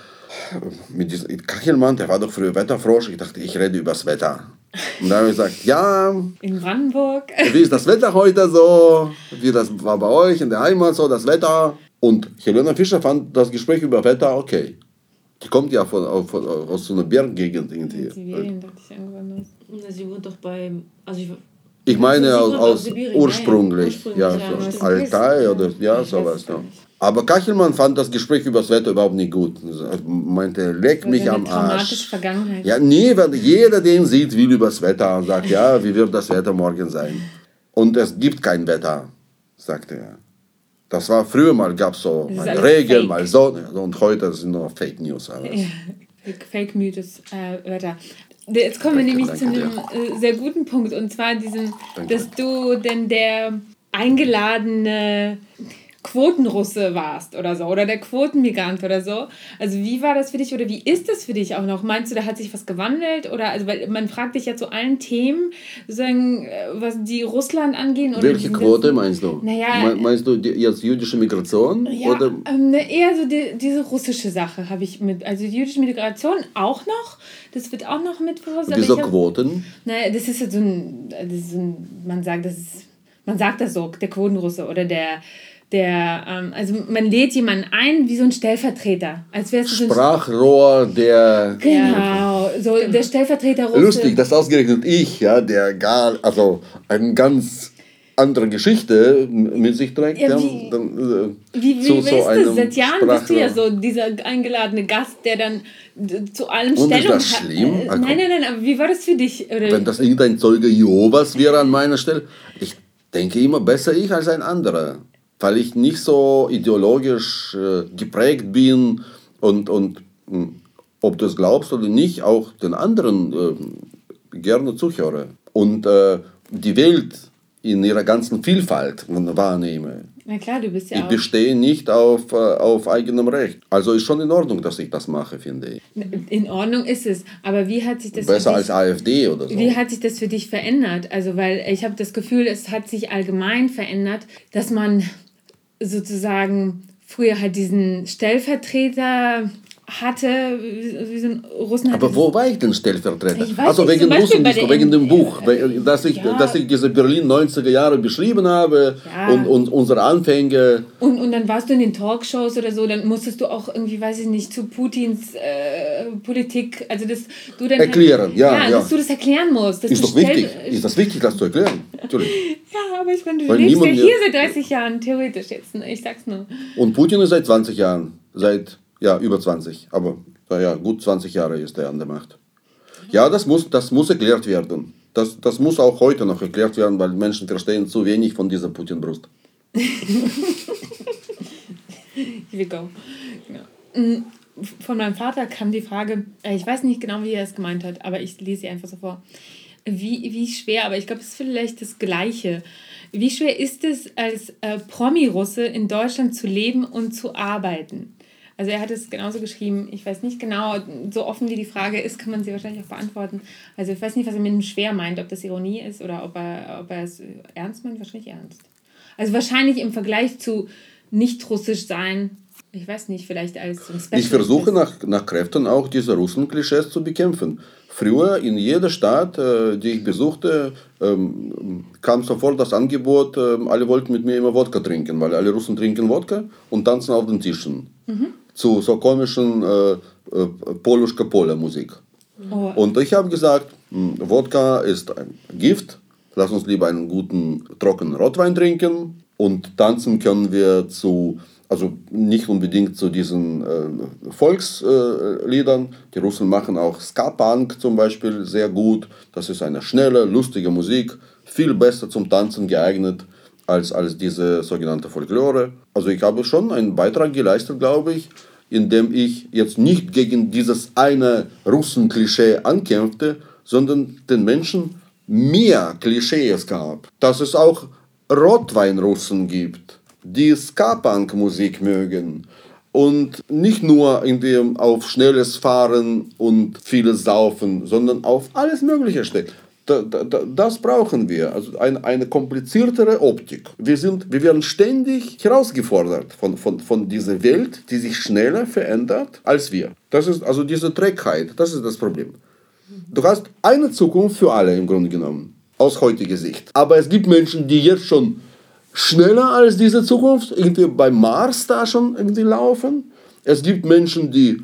Mit diesem Kachelmann, der war doch früher Wetterfrosch, ich dachte, ich rede übers Wetter. Und dann habe ich gesagt, ja, In Brandenburg. wie ist das Wetter heute so? Wie das war bei euch in der Heimat so, das Wetter? Und Helena Fischer fand das Gespräch über Wetter okay. Die kommt ja von, von, aus so einer Berggegend irgendwie. Sie wohnt doch bei. Also ich, Ich meine Sie aus, aus ursprünglich, ja, so. Altai oder ja, sowas. Ja. Aber Kachelmann fand das Gespräch über das Wetter überhaupt nicht gut. Er meinte, leck mich am Arsch. Vergangenheit. Ja, nee, weil jeder, den sieht, will übers Wetter und sagt, ja, wie wird das Wetter morgen sein? Und es gibt kein Wetter, sagte er. Das war früher mal, gab es so mal Regen, fake. mal Sonne und heute sind nur Fake News. Alles. Ja, Fake, Fake Mythos, äh, Wörter. Jetzt kommen wir Danke, nämlich zu einem äh, sehr guten Punkt und zwar diesem, Danke. dass du denn der eingeladene Quotenrusse warst oder so oder der Quotenmigrant oder so. Also wie war das für dich oder wie ist das für dich auch noch? Meinst du, da hat sich was gewandelt oder also weil man fragt dich ja zu allen Themen, sozusagen, äh, was die Russland angehen oder Welche Quote meinst du? Naja, meinst du die, jetzt jüdische Migration ja, oder ähm, ne, eher so die, diese russische Sache habe ich mit, also die jüdische Migration auch noch, das wird auch noch mit voraus. diese Quoten? Naja, das ist ja so ein, das ist so ein, man sagt, das ist, man sagt das so, der Quotenrusse oder der der, ähm, also man lädt jemanden ein wie so ein Stellvertreter. Als wäre es so ein Sprachrohr der. Genau, so der Stellvertreter Russe. Lustig, dass ausgerechnet ich, ja, der gar, also eine ganz andere Geschichte mit sich trägt. Ja, Ja, wie- dann, äh, Wie, wie, zu wie so ist das? einem Seit Jahren bist du ja Sprachrohr. so dieser eingeladene Gast, der dann d- zu allem Und ist Stellung das hat. schlimm? Äh, Also- nein, nein, nein, aber wie war das für dich? Oder? Wenn das irgendein Zeuge Jehovas wäre an meiner Stelle, ich denke immer besser ich als ein anderer, weil ich nicht so ideologisch äh, geprägt bin und, und mh, ob du es glaubst oder nicht, auch den anderen äh, gerne zuhöre und äh, die Welt in ihrer ganzen Vielfalt wahrnehme. Na klar, du bist ja Ich auch. bestehe nicht auf, äh, auf eigenem Recht. Also ist schon in Ordnung, dass ich das mache, finde ich. In Ordnung ist es, aber wie hat sich das Besser für als dich, AfD oder so. Wie hat sich das für dich verändert? Also, weil ich habe das Gefühl, es hat sich allgemein verändert, dass man sozusagen früher halt diesen Stellvertreter hatte, so ein Russen hatte. Aber wo war ich denn Stellvertreter? Ich also wegen Russen, nicht, wegen dem Buch, dass ich, Ja. dass ich diese Berlin 90er Jahre beschrieben habe Ja. und, und unsere Anfänge. Und, und dann warst du in den Talkshows oder so, dann musstest du auch irgendwie, weiß ich nicht, zu Putins äh, Politik, also dass du dann Erklären, ja, ja, ja. dass du das erklären musst. Ist doch wichtig. Ist das wichtig, das zu erklären? Natürlich. Ja, aber ich meine, du Weil lebst ja hier seit 30 Jahren, theoretisch jetzt, ne? ich sag's nur. Und Putin ist seit 20 Jahren, seit, ja, über 20, aber naja, gut 20 Jahre ist er an der Macht. Ja, das muss, das muss erklärt werden. Das, das muss auch heute noch erklärt werden, weil Menschen verstehen zu wenig von dieser Putin-Brust. Ja. Mm, Von meinem Vater kam die Frage, äh, ich weiß nicht genau, wie er es gemeint hat, aber ich lese sie einfach so vor. Wie, wie schwer, aber ich glaube, es ist vielleicht das Gleiche. Wie schwer ist es, als äh, Promi-Russe in Deutschland zu leben und zu arbeiten? Also er hat es genauso geschrieben, ich weiß nicht genau, so offen wie die Frage ist, kann man sie wahrscheinlich auch beantworten. Also ich weiß nicht, was er mit dem schwer meint, ob das Ironie ist oder ob er, ob er es ernst meint, wahrscheinlich ernst. Also wahrscheinlich im Vergleich zu nicht russisch sein, ich weiß nicht, vielleicht als so ein Special Ich versuche nach, nach Kräften auch diese Russen-Klischees zu bekämpfen. Früher in jeder Stadt, äh, die ich besuchte, ähm, kam sofort das Angebot, ähm, alle wollten mit mir immer Wodka trinken, weil alle Russen trinken Wodka und tanzen auf den Tischen. Zu so komischen äh, äh, Poluschka-Pola-Musik. Oh, Und ich habe gesagt, hm, Wodka ist ein Gift, lass uns lieber einen guten trockenen Rotwein trinken und tanzen können wir zu, also nicht unbedingt zu diesen äh, Volksliedern. Die Russen machen auch Ska-Punk zum Beispiel sehr gut. Das ist eine schnelle, lustige Musik, viel besser zum Tanzen geeignet als, als diese sogenannte Folklore. Also ich habe schon einen Beitrag geleistet, glaube ich, indem ich jetzt nicht gegen dieses eine Russen-Klischee ankämpfte, sondern den Menschen mehr Klischees gab. Dass es auch Rotweinrussen gibt, die Ska-Punk-Musik mögen und nicht nur irgendwie auf schnelles Fahren und vieles Saufen, sondern auf alles Mögliche steht. Da, da, da, das brauchen wir, also ein, eine kompliziertere Optik. Wir, sind, wir werden ständig herausgefordert von, von, von dieser Welt, die sich schneller verändert als wir. Das ist also diese Trägheit, das ist das Problem. Du hast eine Zukunft für alle im Grunde genommen, aus heutiger Sicht. Aber es gibt Menschen, die jetzt schon schneller als diese Zukunft irgendwie beim Mars da schon irgendwie laufen. Es gibt Menschen, die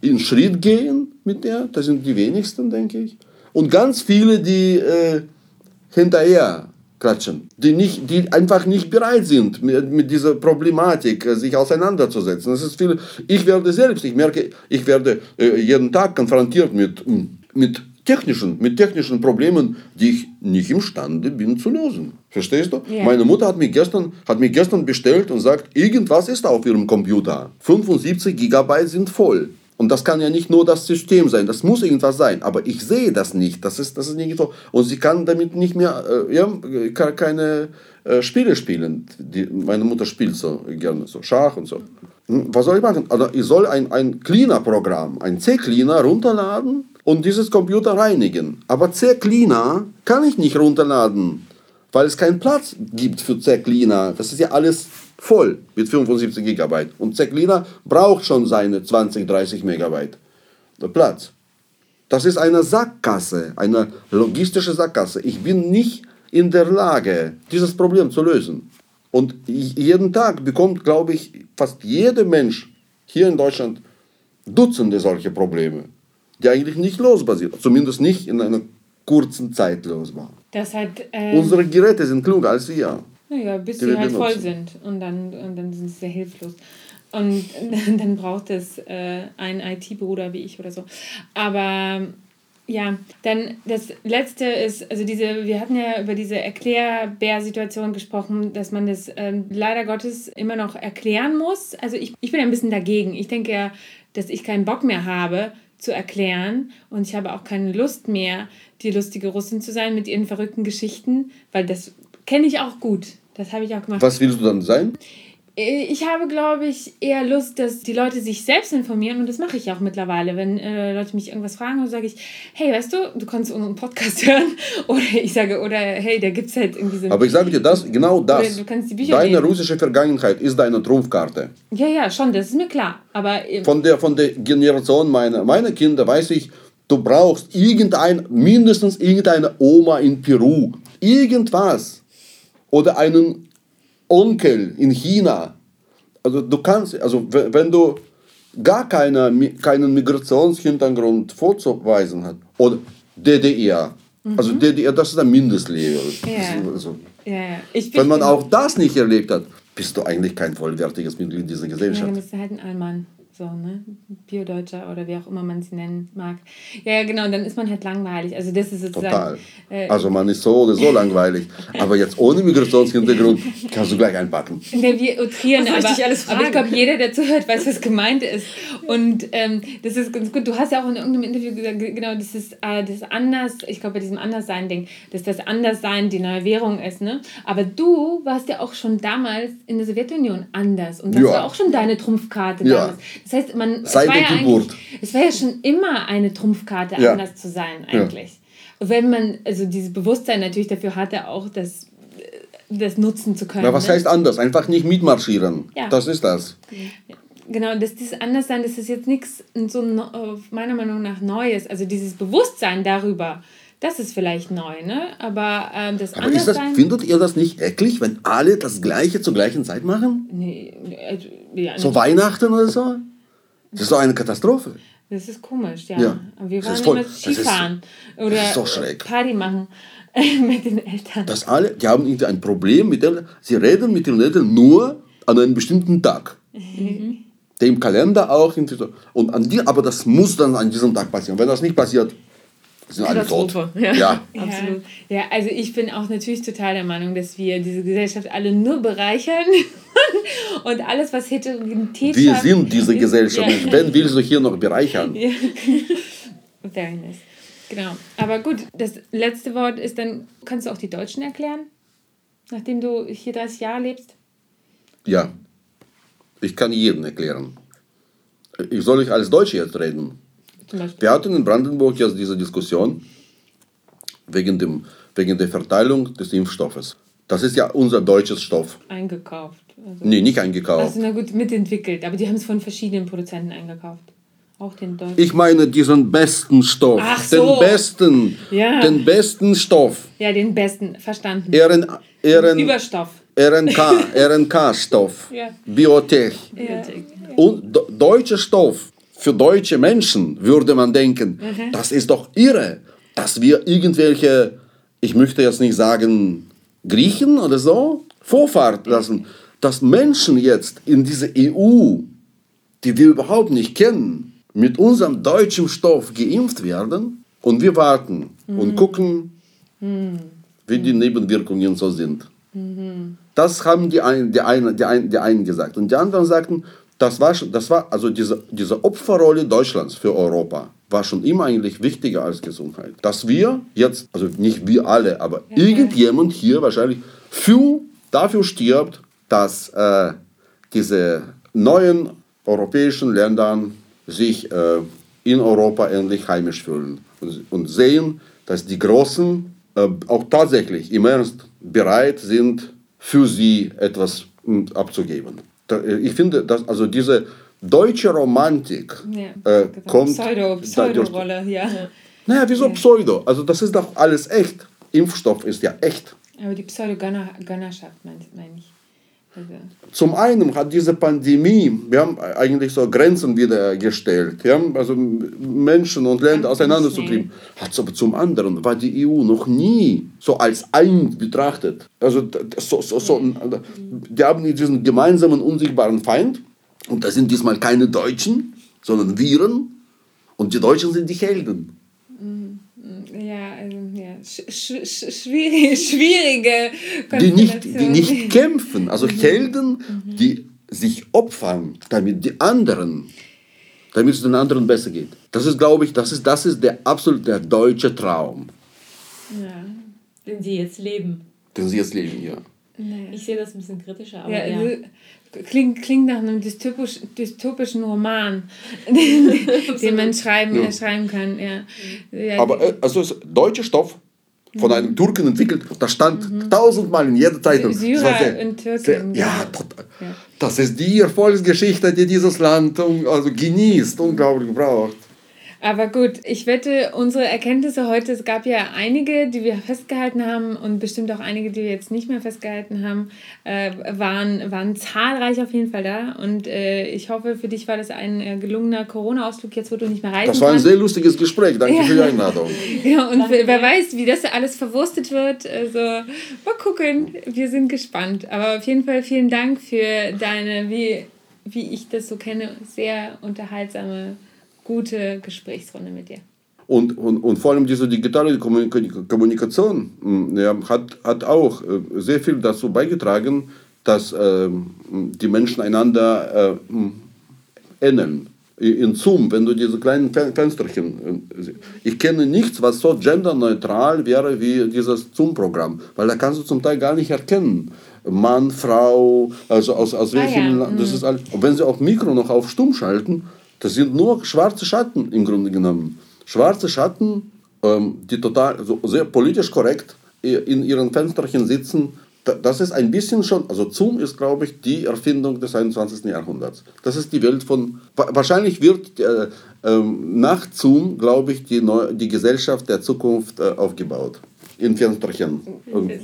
in Schritt gehen mit der, das sind die wenigsten, denke ich. Und ganz viele, die äh, hinterher klatschen, die, nicht, die einfach nicht bereit sind, mit, mit dieser Problematik äh, sich auseinanderzusetzen. Das ist viel, ich werde selbst, ich merke, ich werde äh, jeden Tag konfrontiert mit, mm, mit, technischen, mit technischen Problemen, die ich nicht imstande bin zu lösen. Verstehst du? Ja. Meine Mutter hat mich, gestern, hat mich gestern bestellt und sagt, irgendwas ist auf ihrem Computer. 75 Gigabyte sind voll. Und das kann ja nicht nur das System sein, das muss irgendwas sein. Aber ich sehe das nicht. Das ist, das ist nicht so. Und sie kann damit nicht mehr äh, ja, kann keine äh, Spiele spielen. Die, meine Mutter spielt so gerne so Schach und so. Hm, Was soll ich machen? Also ich soll ein, ein Cleaner-Programm, ein C-Cleaner runterladen und dieses Computer reinigen. Aber C-Cleaner kann ich nicht runterladen, weil es keinen Platz gibt für C-Cleaner. Das ist ja alles voll mit 75 Gigabyte. Und C-Cleaner braucht schon seine 20, 30 Megabyte Platz. Das ist eine Sackgasse, eine logistische Sackgasse. Ich bin nicht in der Lage, dieses Problem zu lösen. Und jeden Tag bekommt, glaube ich, fast jeder Mensch hier in Deutschland Dutzende solche Probleme, die eigentlich nicht lösbar sind. Zumindest nicht in einer kurzen Zeit lösbar. Das hat. ähm, Unsere Geräte sind kluger als wir. Naja, bis die sie halt voll sind. Und dann, und dann sind sie sehr hilflos. Und dann braucht es äh, einen IT-Bruder wie ich oder so. Aber ja, dann das letzte ist, also diese, wir hatten ja über diese Erklärbär-Situation gesprochen, dass man das ähm, leider Gottes immer noch erklären muss. Also ich, ich bin ein bisschen dagegen. Ich denke ja, dass ich keinen Bock mehr habe zu erklären und ich habe auch keine Lust mehr, die lustige Russin zu sein mit ihren verrückten Geschichten, weil das kenne ich auch gut. Das habe ich auch gemacht. Was willst du dann sein? Ich habe, glaube ich, eher Lust, dass die Leute sich selbst informieren und das mache ich auch mittlerweile. Wenn äh, Leute mich irgendwas fragen, dann sage ich, hey, weißt du, du kannst unseren Podcast hören oder ich sage, oder hey, da gibt es halt irgendwie so... Aber ich sage dir, das, genau das, du kannst die Bücher deine lesen. russische Vergangenheit ist deine Trumpfkarte. Ja, ja, schon, das ist mir klar. Aber äh, Von der, von der Generation meiner, meiner Kinder weiß ich, du brauchst irgendein, mindestens irgendeine Oma in Peru, irgendwas. Oder einen Onkel in China. Also du kannst, also we- wenn du gar keine, keinen Migrationshintergrund vorzuweisen hast, oder DDR, also DDR, das ist ein Mindestlevel. Mhm. Ja. Also, ja, ja. Wenn man auch das nicht erlebt hat, bist du eigentlich kein vollwertiges Mitglied dieser Ja, Gesellschaft. dann bist du halt ein Allmann. So, ne? Biodeutscher oder wie auch immer man sie nennen mag. Ja, ja, genau, und dann ist man halt langweilig. Also das ist sozusagen... Total. Äh, Also man ist so oder so langweilig. Aber jetzt ohne Migrationshintergrund kannst du gleich einpacken. Ne, wir utrieren, ich aber, dich alles aber ich fragen? glaube, jeder, der zuhört, weiß, was gemeint ist. Und ähm, das ist ganz gut. Du hast ja auch in irgendeinem Interview gesagt, genau, das ist äh, das Anders, ich glaube, bei diesem Anderssein-Ding, dass das Anderssein die neue Währung ist. Ne? Aber du warst ja auch schon damals in der Sowjetunion anders. Und das Ja. war auch schon deine Trumpfkarte Ja. damals. Das heißt, man, es Seit war der ja Geburt. es war ja schon immer eine Trumpfkarte, Ja. anders zu sein Ja. eigentlich. Und wenn man also dieses Bewusstsein natürlich dafür hatte, auch das, das nutzen zu können. Na, was ne? heißt anders? Einfach nicht mitmarschieren. Ja. Das ist das. Genau, dass dieses Anderssein, das ist jetzt nichts so meiner Meinung nach Neues. Also dieses Bewusstsein darüber, das ist vielleicht neu, ne? Aber ähm, das Aber ist das, findet ihr das nicht eklig, wenn alle das Gleiche zur gleichen Zeit machen? nee, äh, ja, So Weihnachten oder so? Das ist doch eine Katastrophe. das ist komisch, ja. Ja. Wir ist voll- immer das ist- Skifahren oder ist schräg. Party machen mit den Eltern. Dass alle, die haben irgendwie ein Problem mit Eltern. Sie reden mit ihren Eltern nur an einem bestimmten Tag. Der im Kalender auch. Und an die, aber das muss dann an diesem Tag passieren. Wenn das nicht passiert, sind alle tot. Katastrophe, ja. ja. Absolut. Ja, also ich bin auch natürlich total der Meinung, dass wir diese Gesellschaft alle nur bereichern und alles, was Heterogenität Wir sind diese ist- Gesellschaft. Ja. Wen willst du hier noch bereichern? Ja. Very nice. Genau. Aber gut, das letzte Wort ist dann, kannst du auch die Deutschen erklären? Nachdem du hier 30 Jahre lebst? Ja. Ich kann jeden erklären. Ich soll ich als Deutsche jetzt reden? Wir hatten in Brandenburg jetzt diese Diskussion wegen, dem, wegen der Verteilung des Impfstoffes. Das ist ja unser deutsches Stoff. Eingekauft. Also, Nee, nicht eingekauft. also na gut, mitentwickelt. Aber die haben es von verschiedenen Produzenten eingekauft. Auch den Deutschen. Ich meine diesen besten Stoff. Ach so. Den besten. Ja. Den besten Stoff. Ja, den besten. Verstanden. RN, RN, Überstoff. RNK, RNK-Stoff. Ja. Biotech. Ja. Und deutscher Stoff für deutsche Menschen würde man denken, Mhm. das ist doch irre, dass wir irgendwelche, ich möchte jetzt nicht sagen Griechen oder so, Vorfahrt lassen, dass Menschen jetzt in diese EU, die wir überhaupt nicht kennen, mit unserem deutschen Stoff geimpft werden und wir warten Mhm. und gucken, wie die Nebenwirkungen so sind. Das haben die einen, die, einen, die, einen, die einen gesagt. Und die anderen sagten, das war, schon, das war also diese, diese Opferrolle Deutschlands für Europa war schon immer eigentlich wichtiger als Gesundheit. Dass wir jetzt, also nicht wir alle, aber ja. irgendjemand hier wahrscheinlich für, dafür stirbt, dass äh, diese neuen europäischen Länder sich äh, in Europa endlich heimisch fühlen und, und sehen, dass die Großen äh, auch tatsächlich im Ernst bereit sind, für sie etwas hm, abzugeben. Äh, ich finde, dass also diese deutsche Romantik ja, äh, kommt. Pseudo, Pseudo-Rolle, ja. Naja, wieso ja. Pseudo? Also, das ist doch alles echt. Impfstoff ist ja echt. Aber die Pseudo-Gönnerschaft meine ich. Also. Zum einen hat diese Pandemie, wir haben eigentlich so Grenzen wiedergestellt, ja, also Menschen und Länder auseinanderzutrieben. Hat aber zum anderen war die EU noch nie so als ein betrachtet. Also so, so, so, die haben diesen gemeinsamen unsichtbaren Feind und das sind diesmal keine Deutschen, sondern Viren und die Deutschen sind die Helden. Ja, also, ja. Sch sch schwierige, schwierige die nicht, die nicht kämpfen, also mhm. Helden, mhm. die sich opfern, damit die anderen, damit es den anderen besser geht. Das ist, glaube ich, das ist, das ist der absolut der deutsche Traum. Ja, den sie jetzt leben. Den sie jetzt leben, ja. Ich sehe das ein bisschen kritischer, aber ja. ja. Klingt, klingt nach einem dystopisch, dystopischen Roman, den, den man schreiben, ja. schreiben kann. Ja. ja aber äh, also deutscher Stoff von einem Türken entwickelt, das stand mhm. tausendmal in jeder Zeitung. Syrer und Türken. Sehr, ja, total. Ja. Das ist die Erfolgsgeschichte, die dieses Land also genießt, unglaublich braucht. Aber gut, ich wette, unsere Erkenntnisse heute, es gab ja einige, die wir festgehalten haben und bestimmt auch einige, die wir jetzt nicht mehr festgehalten haben, äh, waren, waren zahlreich auf jeden Fall da. Und äh, ich hoffe, für dich war das ein äh, gelungener Corona-Ausflug, jetzt wo du nicht mehr reisen Das war ein kannst. sehr lustiges Gespräch, danke ja. für die Einladung. ja, und danke. wer weiß, wie das alles verwurstet wird. Also mal gucken, wir sind gespannt. Aber auf jeden Fall vielen Dank für deine, wie, wie ich das so kenne, sehr unterhaltsame gute Gesprächsrunde mit dir. Und, und, und vor allem diese digitale Kommunikation hm, ja, hat, hat auch äh, sehr viel dazu beigetragen, dass äh, die Menschen einander äh, hm, ähneln. In Zoom, wenn du diese kleinen Fensterchen, äh, ich kenne nichts, was so genderneutral wäre wie dieses Zoom-Programm, weil da kannst du zum Teil gar nicht erkennen. Mann, Frau, also aus, aus welchem ah, ja. das hm. ist alles. Und wenn sie auch Mikro noch auf Stumm schalten, das sind nur schwarze Schatten im Grunde genommen. Schwarze Schatten, ähm, die total also sehr politisch korrekt in ihren Fensterchen sitzen. Das ist ein bisschen schon, also Zoom ist, glaube ich, die Erfindung des 21. Jahrhunderts. Das ist die Welt von, wahrscheinlich wird äh, äh, nach Zoom, glaube ich, die, Neu die Gesellschaft der Zukunft äh, aufgebaut. In Fensterchen.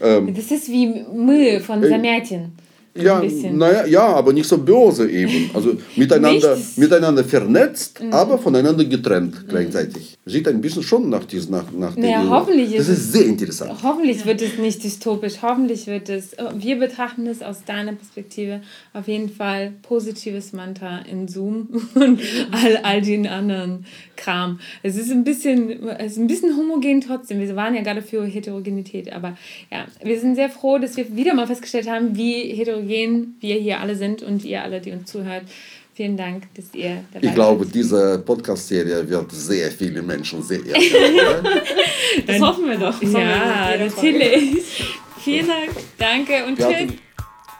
Ähm, das ist wie Müll von äh, Samärtin. Ja, naja, ja, aber nicht so böse eben. Also miteinander, miteinander vernetzt, mhm. aber voneinander getrennt gleichzeitig. Sieht ein bisschen schon nach diesem, nach, nach naja, hoffentlich Das ist, ist sehr interessant. Hoffentlich wird es nicht dystopisch. Hoffentlich wird es, wir betrachten es aus deiner Perspektive auf jeden Fall positives Mantra in Zoom und all, all den anderen Kram. Es ist ein bisschen, es ist ein bisschen homogen trotzdem. Wir waren ja gerade für Heterogenität, aber ja, wir sind sehr froh, dass wir wieder mal festgestellt haben, wie heterogen wir hier alle sind und ihr alle, die uns zuhört. Vielen Dank, dass ihr dabei seid. Ich glaube, diese Podcast-Serie wird sehr viele Menschen sehr Das hoffen wir doch. Das ja, natürlich. Vielen Dank. Danke und tschüss.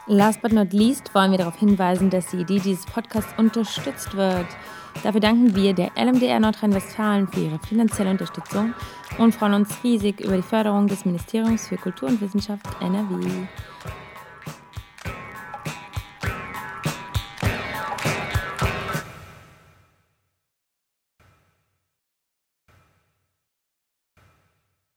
Last but not least wollen wir darauf hinweisen, dass die Idee dieses Podcasts unterstützt wird. Dafür danken wir der LMDR Nordrhein-Westfalen für ihre finanzielle Unterstützung und freuen uns riesig über die Förderung des Ministeriums für Kultur und Wissenschaft NRW.